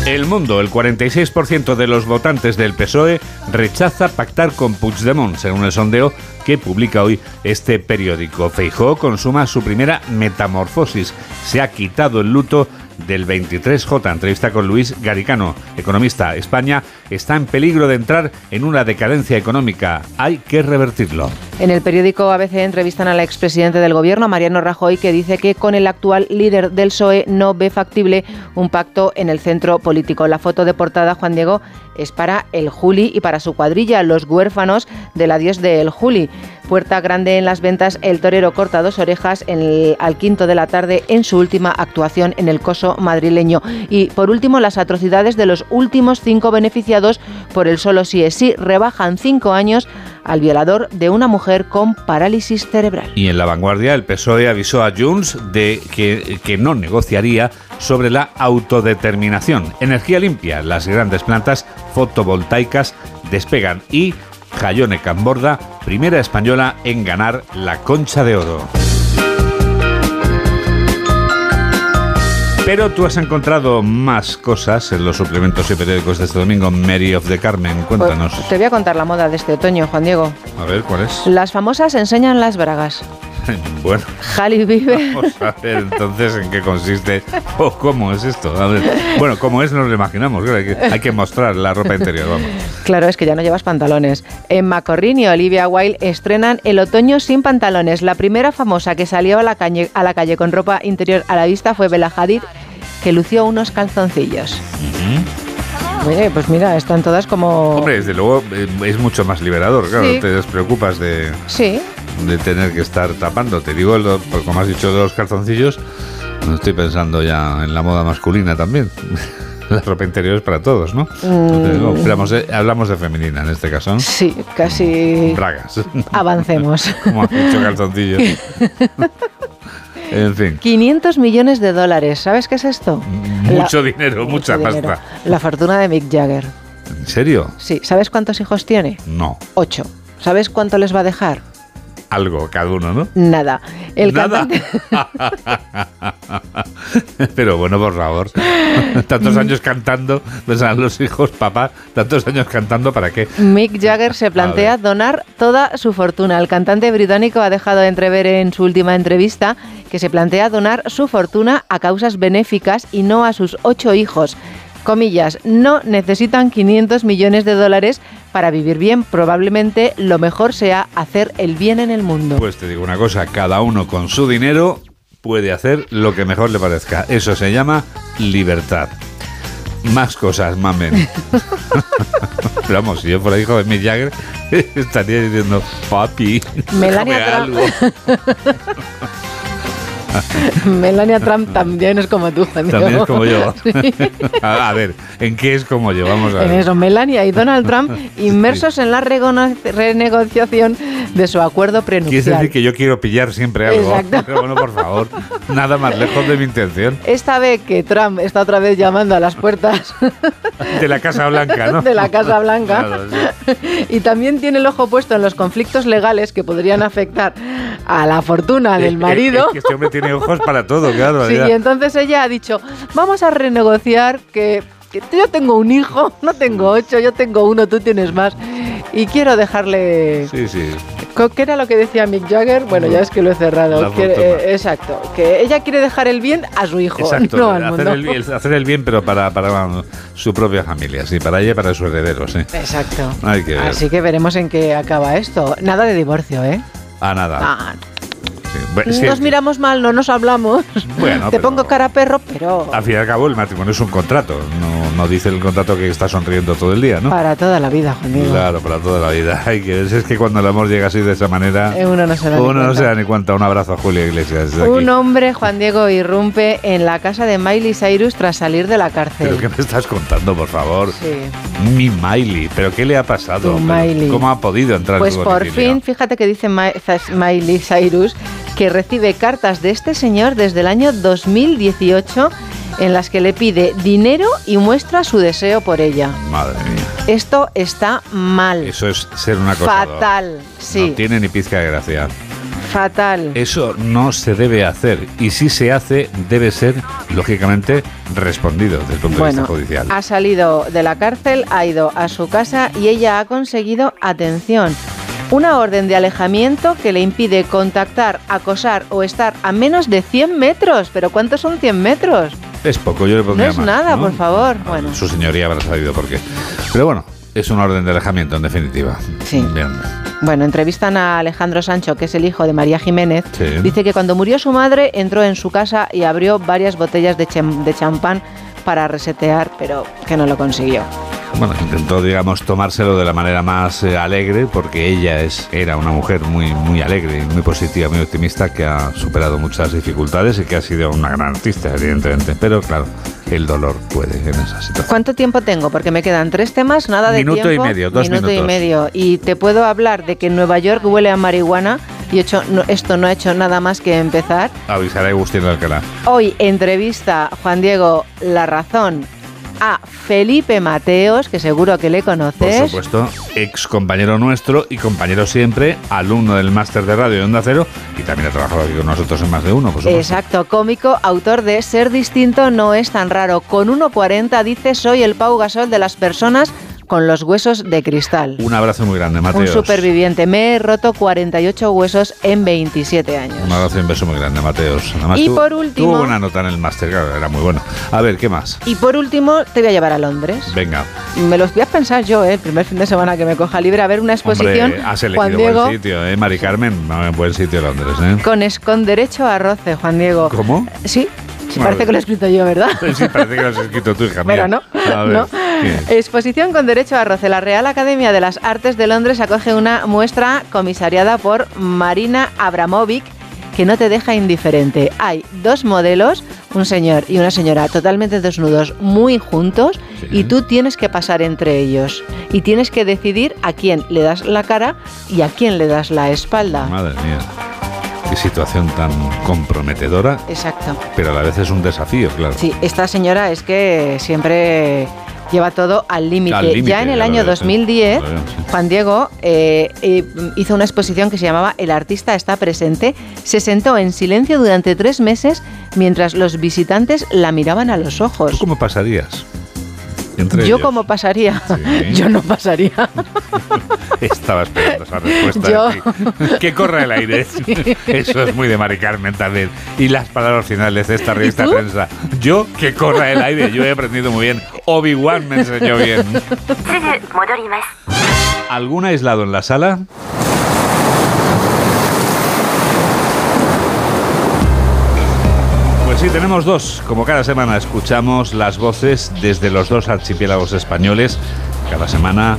El Mundo, el 46% de los votantes del PSOE rechaza pactar con Puigdemont, según el sondeo que publica hoy este periódico. Feijó consuma su primera metamorfosis. Se ha quitado el luto del 23J. Entrevista con Luis Garicano, economista. España está en peligro de entrar en una decadencia económica. Hay que revertirlo. En el periódico ABC entrevistan al expresidente del gobierno, Mariano Rajoy, que dice que con el actual líder del PSOE no ve factible un pacto en el centro político. La foto de portada, Juan Diego, es para el Juli y para su cuadrilla, los huérfanos del adiós del Juli. Puerta grande en las ventas, el torero corta dos orejas al quinto de la tarde en su última actuación en el coso madrileño. Y por último, las atrocidades de los últimos cinco beneficiados por el solo sí es sí rebajan cinco años al violador de una mujer con parálisis cerebral. Y en la vanguardia, el PSOE avisó a Junts de que, que no negociaría sobre la autodeterminación. Energía limpia, las grandes plantas fotovoltaicas despegan y Jayone Camborda, primera española en ganar la Concha de Oro. Pero tú has encontrado más cosas en los suplementos y periódicos de este domingo. Mary of the Carmen, cuéntanos. Pues te voy a contar la moda de este otoño, Juan Diego. A ver, ¿cuál es? Las famosas enseñan las bragas. Bueno, Jali vive. vamos a ver entonces en qué consiste o cómo es esto. A ver, bueno, cómo es nos lo imaginamos. claro, Hay que, hay que mostrar la ropa interior, vamos. Claro, es que ya no llevas pantalones. Emma Corrin y Olivia Wilde estrenan El otoño sin pantalones. La primera famosa que salió a la calle, a la calle con ropa interior a la vista fue Bella Hadid, que lució unos calzoncillos. Oye, pues mira, están todas como... Hombre, desde luego eh, es mucho más liberador, claro. Sí. Te despreocupas de, Sí, de tener que estar tapando. Te digo, lo- como has dicho de los calzoncillos, no estoy pensando ya en la moda masculina también. La ropa interior es para todos, ¿no? Mm. Hablamos, de, hablamos de femenina en este caso. sí, casi Bragas. avancemos. Como has dicho calzoncillos. En fin, 500 millones de dólares, ¿sabes qué es esto? mucho La- dinero, mucha dinero. pasta. La fortuna de Mick Jagger. ¿En serio? Sí, ¿sabes cuántos hijos tiene? No. Ocho. ¿Sabes cuánto les va a dejar? Algo, cada uno, ¿no? Nada. El Nada. cantante- Pero bueno, por favor. Tantos años cantando, pensan los hijos, papá, tantos años cantando, ¿para qué? Mick Jagger se plantea donar toda su fortuna. El cantante británico ha dejado de entrever en su última entrevista que se plantea donar su fortuna a causas benéficas y no a sus ocho hijos. Comillas, no necesitan 500 millones de dólares para vivir bien. Probablemente lo mejor sea hacer el bien en el mundo. Pues te digo una cosa, cada uno con su dinero puede hacer lo que mejor le parezca. Eso se llama libertad. Más cosas, mamen. Pero vamos, si yo fuera hijo de Mick Jagger, estaría diciendo, papi, Melania algo". Melania Trump también es como tú, Juan También es como yo. Sí. a, a ver, ¿en qué es como yo? Vamos a En ver. eso, Melania y Donald Trump inmersos en la renegociación de su acuerdo Quieres prenupcial. decir que yo quiero pillar siempre algo. Exacto. Pero bueno, por favor, nada más lejos de mi intención. Esta vez que Trump está otra vez llamando a las puertas De la Casa Blanca, ¿no? de la Casa Blanca Claro, sí. y también tiene el ojo puesto en los conflictos legales que podrían afectar a la fortuna del Es- marido. es que este hombre tiene ojos para todo, claro. Sí, y entonces ella ha dicho, vamos a renegociar que, que yo tengo un hijo, no tengo ocho, yo tengo uno, tú tienes más. Y quiero dejarle... Sí, sí. ¿Qué era lo que decía Mick Jagger? Bueno, ya es que lo he cerrado. Quiere- eh, exacto. Que ella quiere dejar el bien a su hijo, Exacto, no al hacer, mundo. el, hacer el bien, pero para, para su propia familia, sí, para ella y para sus herederos, sí. Exacto. Hay que ver. Así que veremos en qué acaba esto. Nada de divorcio, ¿eh? Ah, nada. Ah. Bueno, nos miramos mal, no nos hablamos. Bueno, Te pongo cara a perro, pero al fin y al cabo, el matrimonio es un contrato. No, no dice el contrato que está sonriendo todo el día, ¿no? para toda la vida, Juan Diego. Claro, para toda la vida. Hay que, es que cuando el amor llega así de esa manera, Eh, uno no se da ni no cuenta. se da ni cuenta. Un abrazo a Julio Iglesias. desde Un aquí. hombre, Juan Diego, irrumpe en la casa de Miley Cyrus tras salir de la cárcel. ¿Pero qué me estás contando, por favor? Sí. Mi Miley. ¿Pero qué le ha pasado? Tu ¿Pero Miley. ¿Cómo ha podido entrar Pues en por fin, fíjate que dice Miley Cyrus que recibe cartas de este señor desde el año 2018 en las que le pide dinero y muestra su deseo por ella. Madre mía. Esto está mal. Eso es ser una cosa. Fatal, sí, No tiene ni pizca de gracia. fatal. Eso no se debe hacer. Y si se hace, debe ser, lógicamente, respondido desde el punto de vista judicial. ha salido de la cárcel, ha ido a su casa y ella ha conseguido atención. Una orden de alejamiento que le impide contactar, acosar o estar a menos de 100 metros. ¿Pero cuántos son 100 metros? Es poco, yo le No pondría es más, nada, ¿no? por favor. Bueno, Su señoría habrá sabido por qué. Pero bueno, es un orden de alejamiento, en definitiva. Sí. Bien. bueno, entrevistan a Alejandro Sancho, que es el hijo de María Jiménez. Sí. Dice que cuando murió su madre entró en su casa y abrió varias botellas de champán para resetear, pero que no lo consiguió. Bueno, intentó, digamos, tomárselo de la manera más eh, alegre, porque ella es, era una mujer muy, muy alegre, muy positiva, muy optimista, que ha superado muchas dificultades y que ha sido una gran artista, evidentemente. Pero claro, el dolor puede en esa situación. ¿Cuánto tiempo tengo? Porque me quedan tres temas, nada de Minuto y medio, dos minuto y minutos. medio. Y te puedo hablar de que en Nueva York huele a marihuana y hecho, no- esto no ha hecho nada más que empezar. Avisaré a Agustín Alcalá. Hoy entrevista Juan Diego La Razón a Felipe Mateos, que seguro que le Por conoces. supuesto, ex compañero nuestro y compañero siempre, alumno del máster de radio de Onda Cero y también ha trabajado aquí con nosotros en más de uno, por supuesto. Exacto, cómico, autor de Ser distinto no es tan raro. Con 1.40 dice soy el Pau Gasol de las personas con los huesos de cristal. Un abrazo muy grande, Un Mateos. superviviente. Me he roto 48 huesos en 27 años. Un abrazo y un beso muy grande, Mateos. Además, Y por último- Tuvo buena nota en el máster, claro, era muy bueno. A ver, ¿qué más? Y por último, te voy a llevar a Londres. Venga. Me los voy a pensar yo, ¿eh? el primer fin de semana que me coja libre, a ver una exposición. Hombre, has elegido Juan Diego, buen sitio, ¿eh? Mari Carmen, no, buen sitio Londres, ¿eh? con, es- con derecho a roce, Juan Diego. ¿Cómo? Sí, sí, parece que lo he escrito yo, ¿verdad? Sí, parece que lo has escrito tú, hija mía. Pero no, no. Exposición con derecho a roce. La Real Academia de las Artes de Londres acoge una muestra comisariada por Marina Abramovic que no te deja indiferente. Hay dos modelos, un señor y una señora totalmente desnudos, muy juntos, y tú tienes que pasar entre ellos. Y tienes que decidir a quién le das la cara y a quién le das la espalda. Madre mía. Qué situación tan comprometedora, Exacto. pero a la vez es un desafío, claro. Sí, esta señora es que siempre lleva todo al límite. Ya en el año veo, sí. 2010, Lo veo, sí. Juan Diego eh, eh, hizo una exposición que se llamaba El artista está presente. Se sentó en silencio durante tres meses mientras los visitantes la miraban a los ojos. ¿Tú cómo pasarías? Entre Yo ellos. cómo pasaría. Sí. Yo no pasaría. Estaba esperando esa respuesta. Yo- de ti. Que corra el aire. Eso es muy de Mari Carmen también. Y las palabras finales de esta revista prensa. Yo, que corra el aire. Yo he aprendido muy bien. Obi-Wan me enseñó bien. ¿Algún aislado en la sala? Sí, tenemos dos. Como cada semana escuchamos las voces desde los dos archipiélagos españoles. Cada semana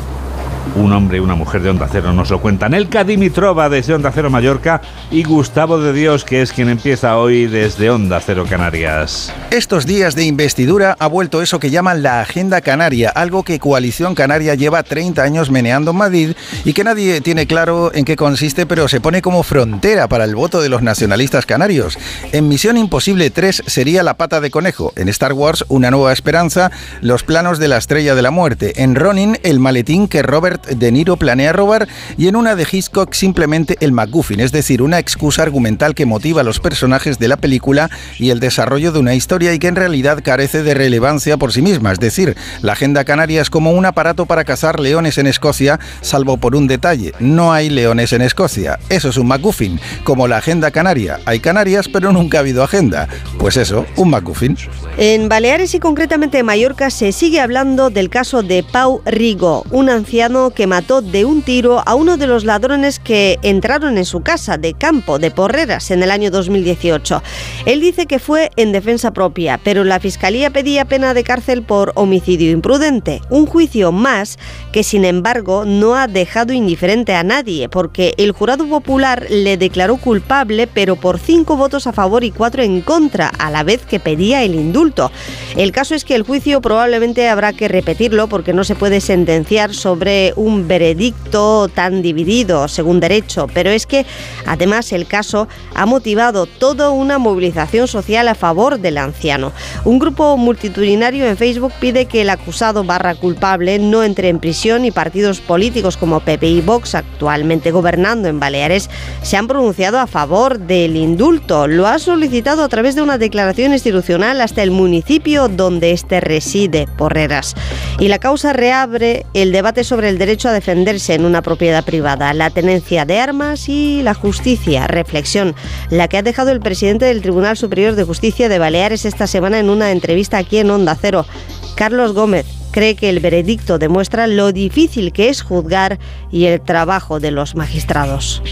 un hombre y una mujer de Onda Cero nos lo cuentan. Elka Dimitrova desde Onda Cero Mallorca y Gustavo de Dios, que es quien empieza hoy desde Onda Cero Canarias. Estos días de investidura ha vuelto eso que llaman la Agenda Canaria, algo que Coalición Canaria lleva 30 años meneando en Madrid y que nadie tiene claro en qué consiste, pero se pone como frontera para el voto de los nacionalistas canarios. En Misión Imposible 3 sería la pata de conejo, en Star Wars Una Nueva Esperanza, los planos de la Estrella de la Muerte, en Ronin el maletín que Robert De Niro planea robar y en una de Hitchcock simplemente el MacGuffin, es decir, una excusa argumental que motiva a los personajes de la película y el desarrollo de una historia y que en realidad carece de relevancia por sí misma. Es decir, la Agenda Canaria es como un aparato para cazar leones en Escocia, salvo por un detalle, no hay leones en Escocia. Eso es un MacGuffin, como la Agenda Canaria. Hay Canarias, pero nunca ha habido agenda. Pues eso, un MacGuffin. En Baleares y concretamente en Mallorca se sigue hablando del caso de Pau Rigo, un anciano que mató de un tiro a uno de los ladrones que entraron en su casa de campo de Porreras en el año 2018. Él dice que fue en defensa propia, pero la fiscalía pedía pena de cárcel por homicidio imprudente, un juicio más que sin embargo no ha dejado indiferente a nadie, porque el jurado popular le declaró culpable, pero por cinco votos a favor y cuatro en contra, a la vez que pedía el indulto. El caso es que el juicio probablemente habrá que repetirlo porque no se puede sentenciar sobre un veredicto tan dividido según derecho, pero es que además el caso ha motivado toda una movilización social a favor del anciano. Un grupo multitudinario en Facebook pide que el acusado barra culpable no entre en prisión y partidos políticos como PP y Vox, actualmente gobernando en Baleares, se han pronunciado a favor del indulto. Lo ha solicitado a través de una declaración institucional hasta el municipio donde éste reside, Porreras. Y la causa reabre el debate sobre el derecho a defenderse en una propiedad privada, la tenencia de armas y la justicia. Reflexión, la que ha dejado el presidente del Tribunal Superior de Justicia de Baleares esta semana en una entrevista aquí en Onda Cero. Carlos Gómez cree que el veredicto demuestra lo difícil que es juzgar y el trabajo de los magistrados.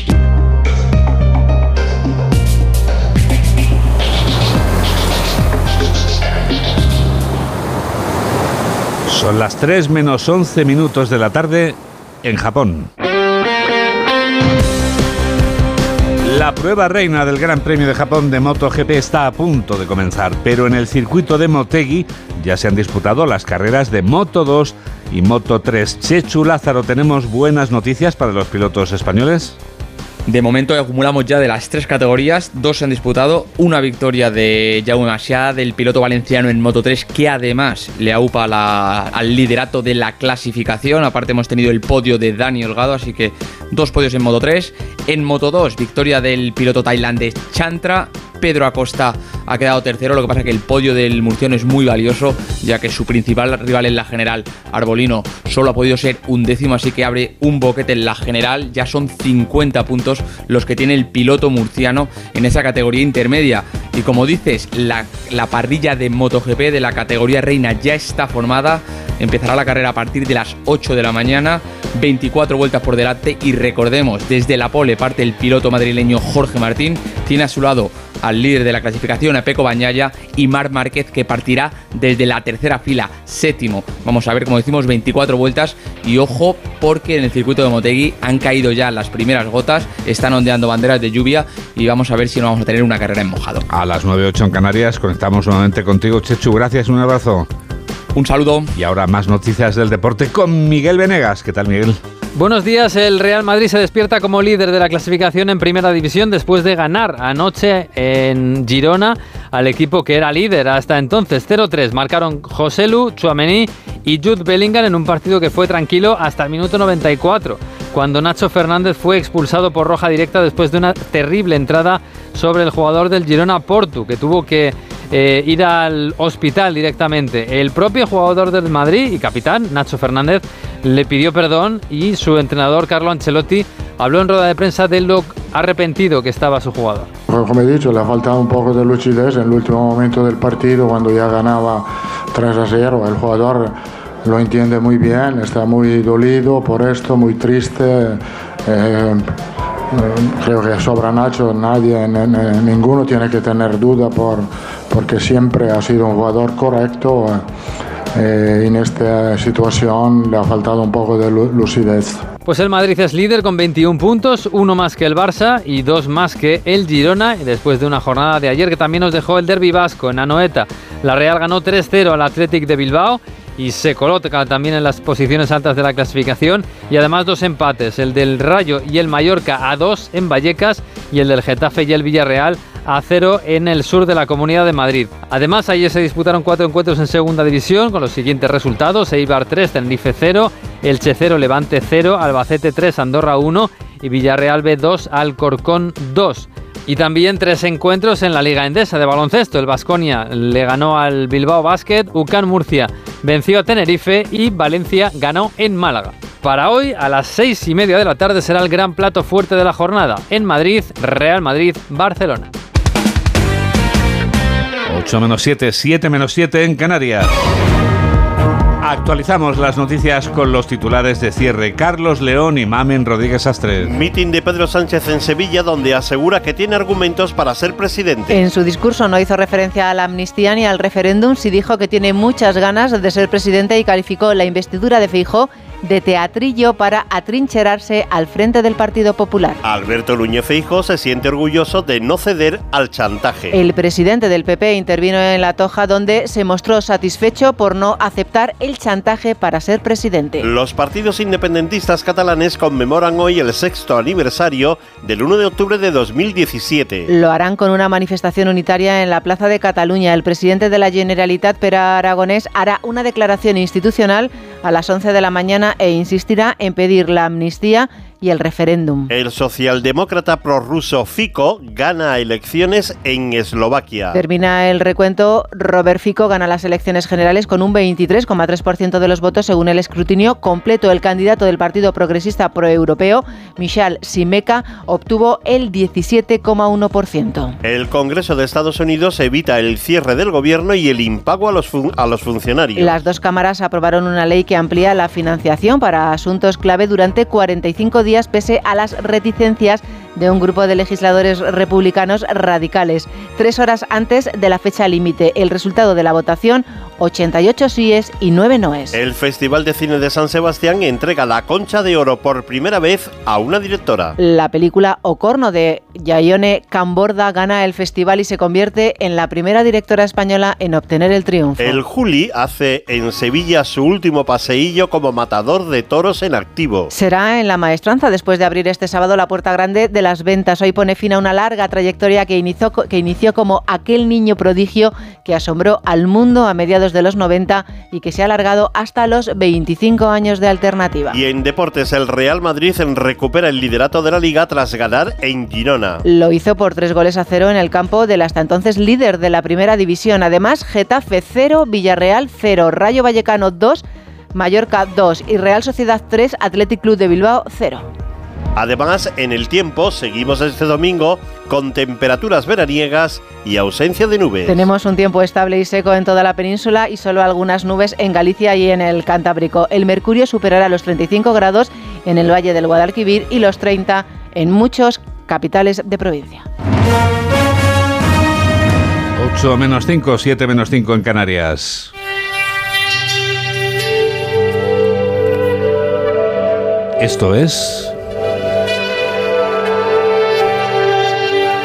Son las 3 menos 11 minutos de la tarde en Japón. La prueba reina del Gran Premio de Japón de MotoGP está a punto de comenzar, pero en el circuito de Motegi ya se han disputado las carreras de Moto 2 y Moto 3. Chechu Lázaro, ¿tenemos buenas noticias para los pilotos españoles? De momento acumulamos ya de las tres categorías, dos se han disputado, una victoria de Jaume Masia, del piloto valenciano en Moto 3, que además le aupa al liderato de la clasificación. Aparte hemos tenido el podio de Dani Holgado, así que dos podios en Moto 3. En Moto 2, victoria del piloto tailandés Chantra, Pedro Acosta ha quedado tercero, lo que pasa es que el podio del Murciano es muy valioso, ya que su principal rival en la general, Arbolino, solo ha podido ser un décimo, así que abre un boquete en la general, ya son 50 puntos los que tiene el piloto murciano en esa categoría intermedia. Y como dices, la, la parrilla de MotoGP de la categoría reina ya está formada, empezará la carrera a partir de las 8 de la mañana, 24 vueltas por delante. Y recordemos, desde la pole parte el piloto madrileño Jorge Martín, tiene a su lado al líder de la clasificación, a Peco Bañaya, y Marc Márquez, que partirá desde la tercera fila, séptimo. Vamos a ver, como decimos, 24 vueltas. Y ojo, porque en el circuito de Motegi han caído ya las primeras gotas, están ondeando banderas de lluvia y vamos a ver si no vamos a tener una carrera en mojado. A las 9.08 en Canarias conectamos nuevamente contigo, Chechu. Gracias, un abrazo. Un saludo. Y ahora más noticias del deporte con Miguel Venegas. ¿Qué tal, Miguel? Buenos días, el Real Madrid se despierta como líder de la clasificación en Primera División después de ganar anoche en Girona al equipo que era líder hasta entonces. 0-3 marcaron José Lu, Chuamení y Jude Bellingham en un partido que fue tranquilo hasta el minuto 94, cuando Nacho Fernández fue expulsado por roja directa después de una terrible entrada sobre el jugador del Girona Portu, que tuvo que eh, ir al hospital directamente. El propio jugador del Madrid y capitán, Nacho Fernández, le pidió perdón y su entrenador, Carlo Ancelotti, habló en rueda de prensa de lo arrepentido que estaba su jugador. Como he dicho, le ha faltado un poco de lucidez en el último momento del partido, cuando ya ganaba 3 a 0. El jugador lo entiende muy bien, está muy dolido por esto, muy triste. Eh, creo que sobra Nacho, nadie, ninguno tiene que tener duda por, porque siempre ha sido un jugador correcto. Eh, en esta situación le ha faltado un poco de lucidez. Pues el Madrid es líder con 21 puntos, uno más que el Barça y dos más que el Girona, después de una jornada de ayer que también nos dejó el derby vasco en Anoeta. La Real ganó 3-0 al Athletic de Bilbao y se coloca también en las posiciones altas de la clasificación y además dos empates, el del Rayo y el Mallorca a dos en Vallecas y el del Getafe y el Villarreal a cero en el sur de la Comunidad de Madrid. Además, ayer se disputaron cuatro encuentros en segunda división con los siguientes resultados: Eibar 3, Tenerife 0, Elche 0, Levante 0, Albacete 3, Andorra 1 y Villarreal B 2, Alcorcón 2. Y también tres encuentros en la Liga Endesa de baloncesto. El Vasconia le ganó al Bilbao Basket, UCAN Murcia venció a Tenerife y Valencia ganó en Málaga. Para hoy, a las seis y media de la tarde, será el gran plato fuerte de la jornada. En Madrid, Real Madrid, Barcelona. 8 menos 7, 7 menos 7 en Canarias. Actualizamos las noticias con los titulares de cierre. Carlos León y Mamen Rodríguez Astre. Mitin de Pedro Sánchez en Sevilla donde asegura que tiene argumentos para ser presidente. En su discurso no hizo referencia a la amnistía ni al referéndum, sí dijo que tiene muchas ganas de ser presidente y calificó la investidura de Feijóo de teatrillo para atrincherarse al frente del Partido Popular. Alberto Núñez Feijóo se siente orgulloso de no ceder al chantaje. El presidente del PP intervino en la Toja donde se mostró satisfecho por no aceptar el chantaje para ser presidente. Los partidos independentistas catalanes conmemoran hoy el sexto aniversario del 1 de octubre de 2017. Lo harán con una manifestación unitaria en la Plaza de Cataluña. El presidente de la Generalitat, Pera Aragonés, hará una declaración institucional a las 11 de la mañana e insistirá en pedir la amnistía y el referéndum. El socialdemócrata prorruso Fico gana elecciones en Eslovaquia. Termina el recuento. Robert Fico gana las elecciones generales con un 23,3% de los votos según el escrutinio completo. El candidato del Partido Progresista Proeuropeo, Michal Simeka, obtuvo el 17,1%. El Congreso de Estados Unidos evita el cierre del gobierno y el impago a los, a los funcionarios. Las dos cámaras aprobaron una ley que amplía la financiación para asuntos clave durante 45 días pese a las reticencias de un grupo de legisladores republicanos radicales. Tres horas antes de la fecha límite. El resultado de la votación, 88 síes y 9 noes. El Festival de Cine de San Sebastián entrega la Concha de Oro por primera vez a una directora. La película Ocorno de Yayone Camborda gana el festival y se convierte en la primera directora española en obtener el triunfo. El Juli hace en Sevilla su último paseillo como matador de toros en activo. Será en la maestranza después de abrir este sábado la puerta grande de las ventas. Hoy pone fin a una larga trayectoria que inició, que inició como aquel niño prodigio que asombró al mundo a mediados de los 90 y que se ha alargado hasta los 25 años de alternativa. Y en deportes, el Real Madrid recupera el liderato de la liga tras ganar en Girona. Lo hizo por tres goles a cero en el campo del hasta entonces líder de la primera división. Además, Getafe 0, Villarreal 0, Rayo Vallecano 2, Mallorca 2 y Real Sociedad 3, Athletic Club de Bilbao 0. Además, en el tiempo seguimos este domingo con temperaturas veraniegas y ausencia de nubes. Tenemos un tiempo estable y seco en toda la península y solo algunas nubes en Galicia y en el Cantábrico. El mercurio superará los 35 grados en el Valle del Guadalquivir y los 30 en muchos capitales de provincia. 8 menos 5, 7 menos 5 en Canarias. Esto es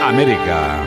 América.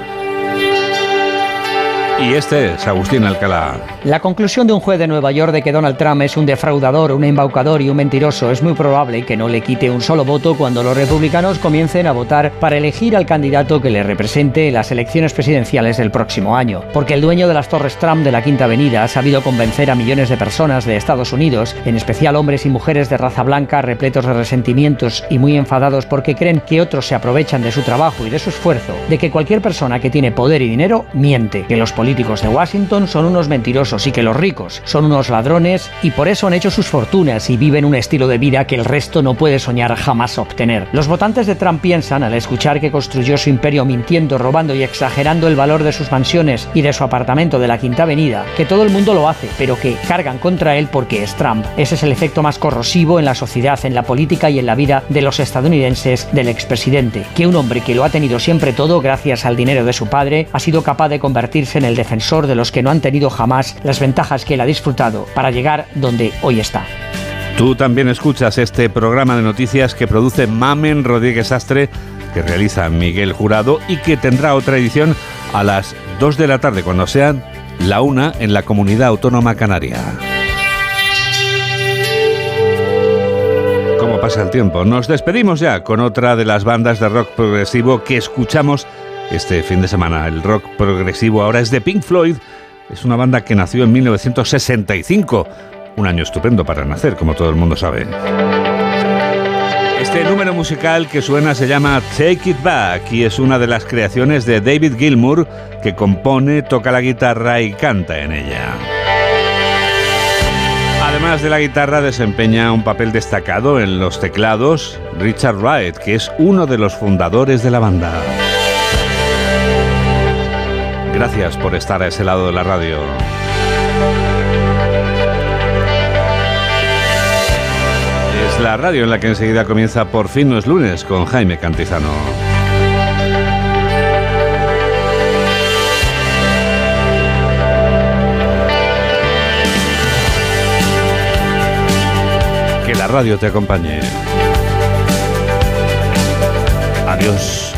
Y este es Agustín Alcalá. La conclusión de un juez de Nueva York de que Donald Trump es un defraudador, un embaucador y un mentiroso es muy probable que no le quite un solo voto cuando los republicanos comiencen a votar para elegir al candidato que le represente en las elecciones presidenciales del próximo año. Porque el dueño de las Torres Trump de la Quinta Avenida ha sabido convencer a millones de personas de Estados Unidos, en especial hombres y mujeres de raza blanca repletos de resentimientos y muy enfadados porque creen que otros se aprovechan de su trabajo y de su esfuerzo, de que cualquier persona que tiene poder y dinero miente, que los políticos de Washington son unos mentirosos y que los ricos son unos ladrones y por eso han hecho sus fortunas y viven un estilo de vida que el resto no puede soñar jamás obtener. Los votantes de Trump piensan al escuchar que construyó su imperio mintiendo, robando y exagerando el valor de sus mansiones y de su apartamento de la Quinta Avenida, que todo el mundo lo hace, pero que cargan contra él porque es Trump. Ese es el efecto más corrosivo en la sociedad, en la política y en la vida de los estadounidenses del expresidente, que un hombre que lo ha tenido siempre todo gracias al dinero de su padre ha sido capaz de convertirse en el defensor de los que no han tenido jamás las ventajas que él ha disfrutado para llegar donde hoy está. Tú también escuchas este programa de noticias que produce Mamen Rodríguez Astre, que realiza Miguel Jurado y que tendrá otra edición a las 2 de la tarde, cuando sean la una en la comunidad autónoma canaria. ¿Cómo pasa el tiempo? Nos despedimos ya con otra de las bandas de rock progresivo que escuchamos este fin de semana. El rock progresivo ahora es de Pink Floyd. Es una banda que nació en 1965. Un año estupendo para nacer, como todo el mundo sabe. Este número musical que suena se llama Take It Back y es una de las creaciones de David Gilmour que compone, toca la guitarra y canta en ella. Además de la guitarra desempeña un papel destacado en los teclados Richard Wright, que es uno de los fundadores de la banda. Gracias por estar a ese lado de la radio. Es la radio en la que enseguida comienza Por fin no es lunes con Jaime Cantizano. Que la radio te acompañe. Adiós.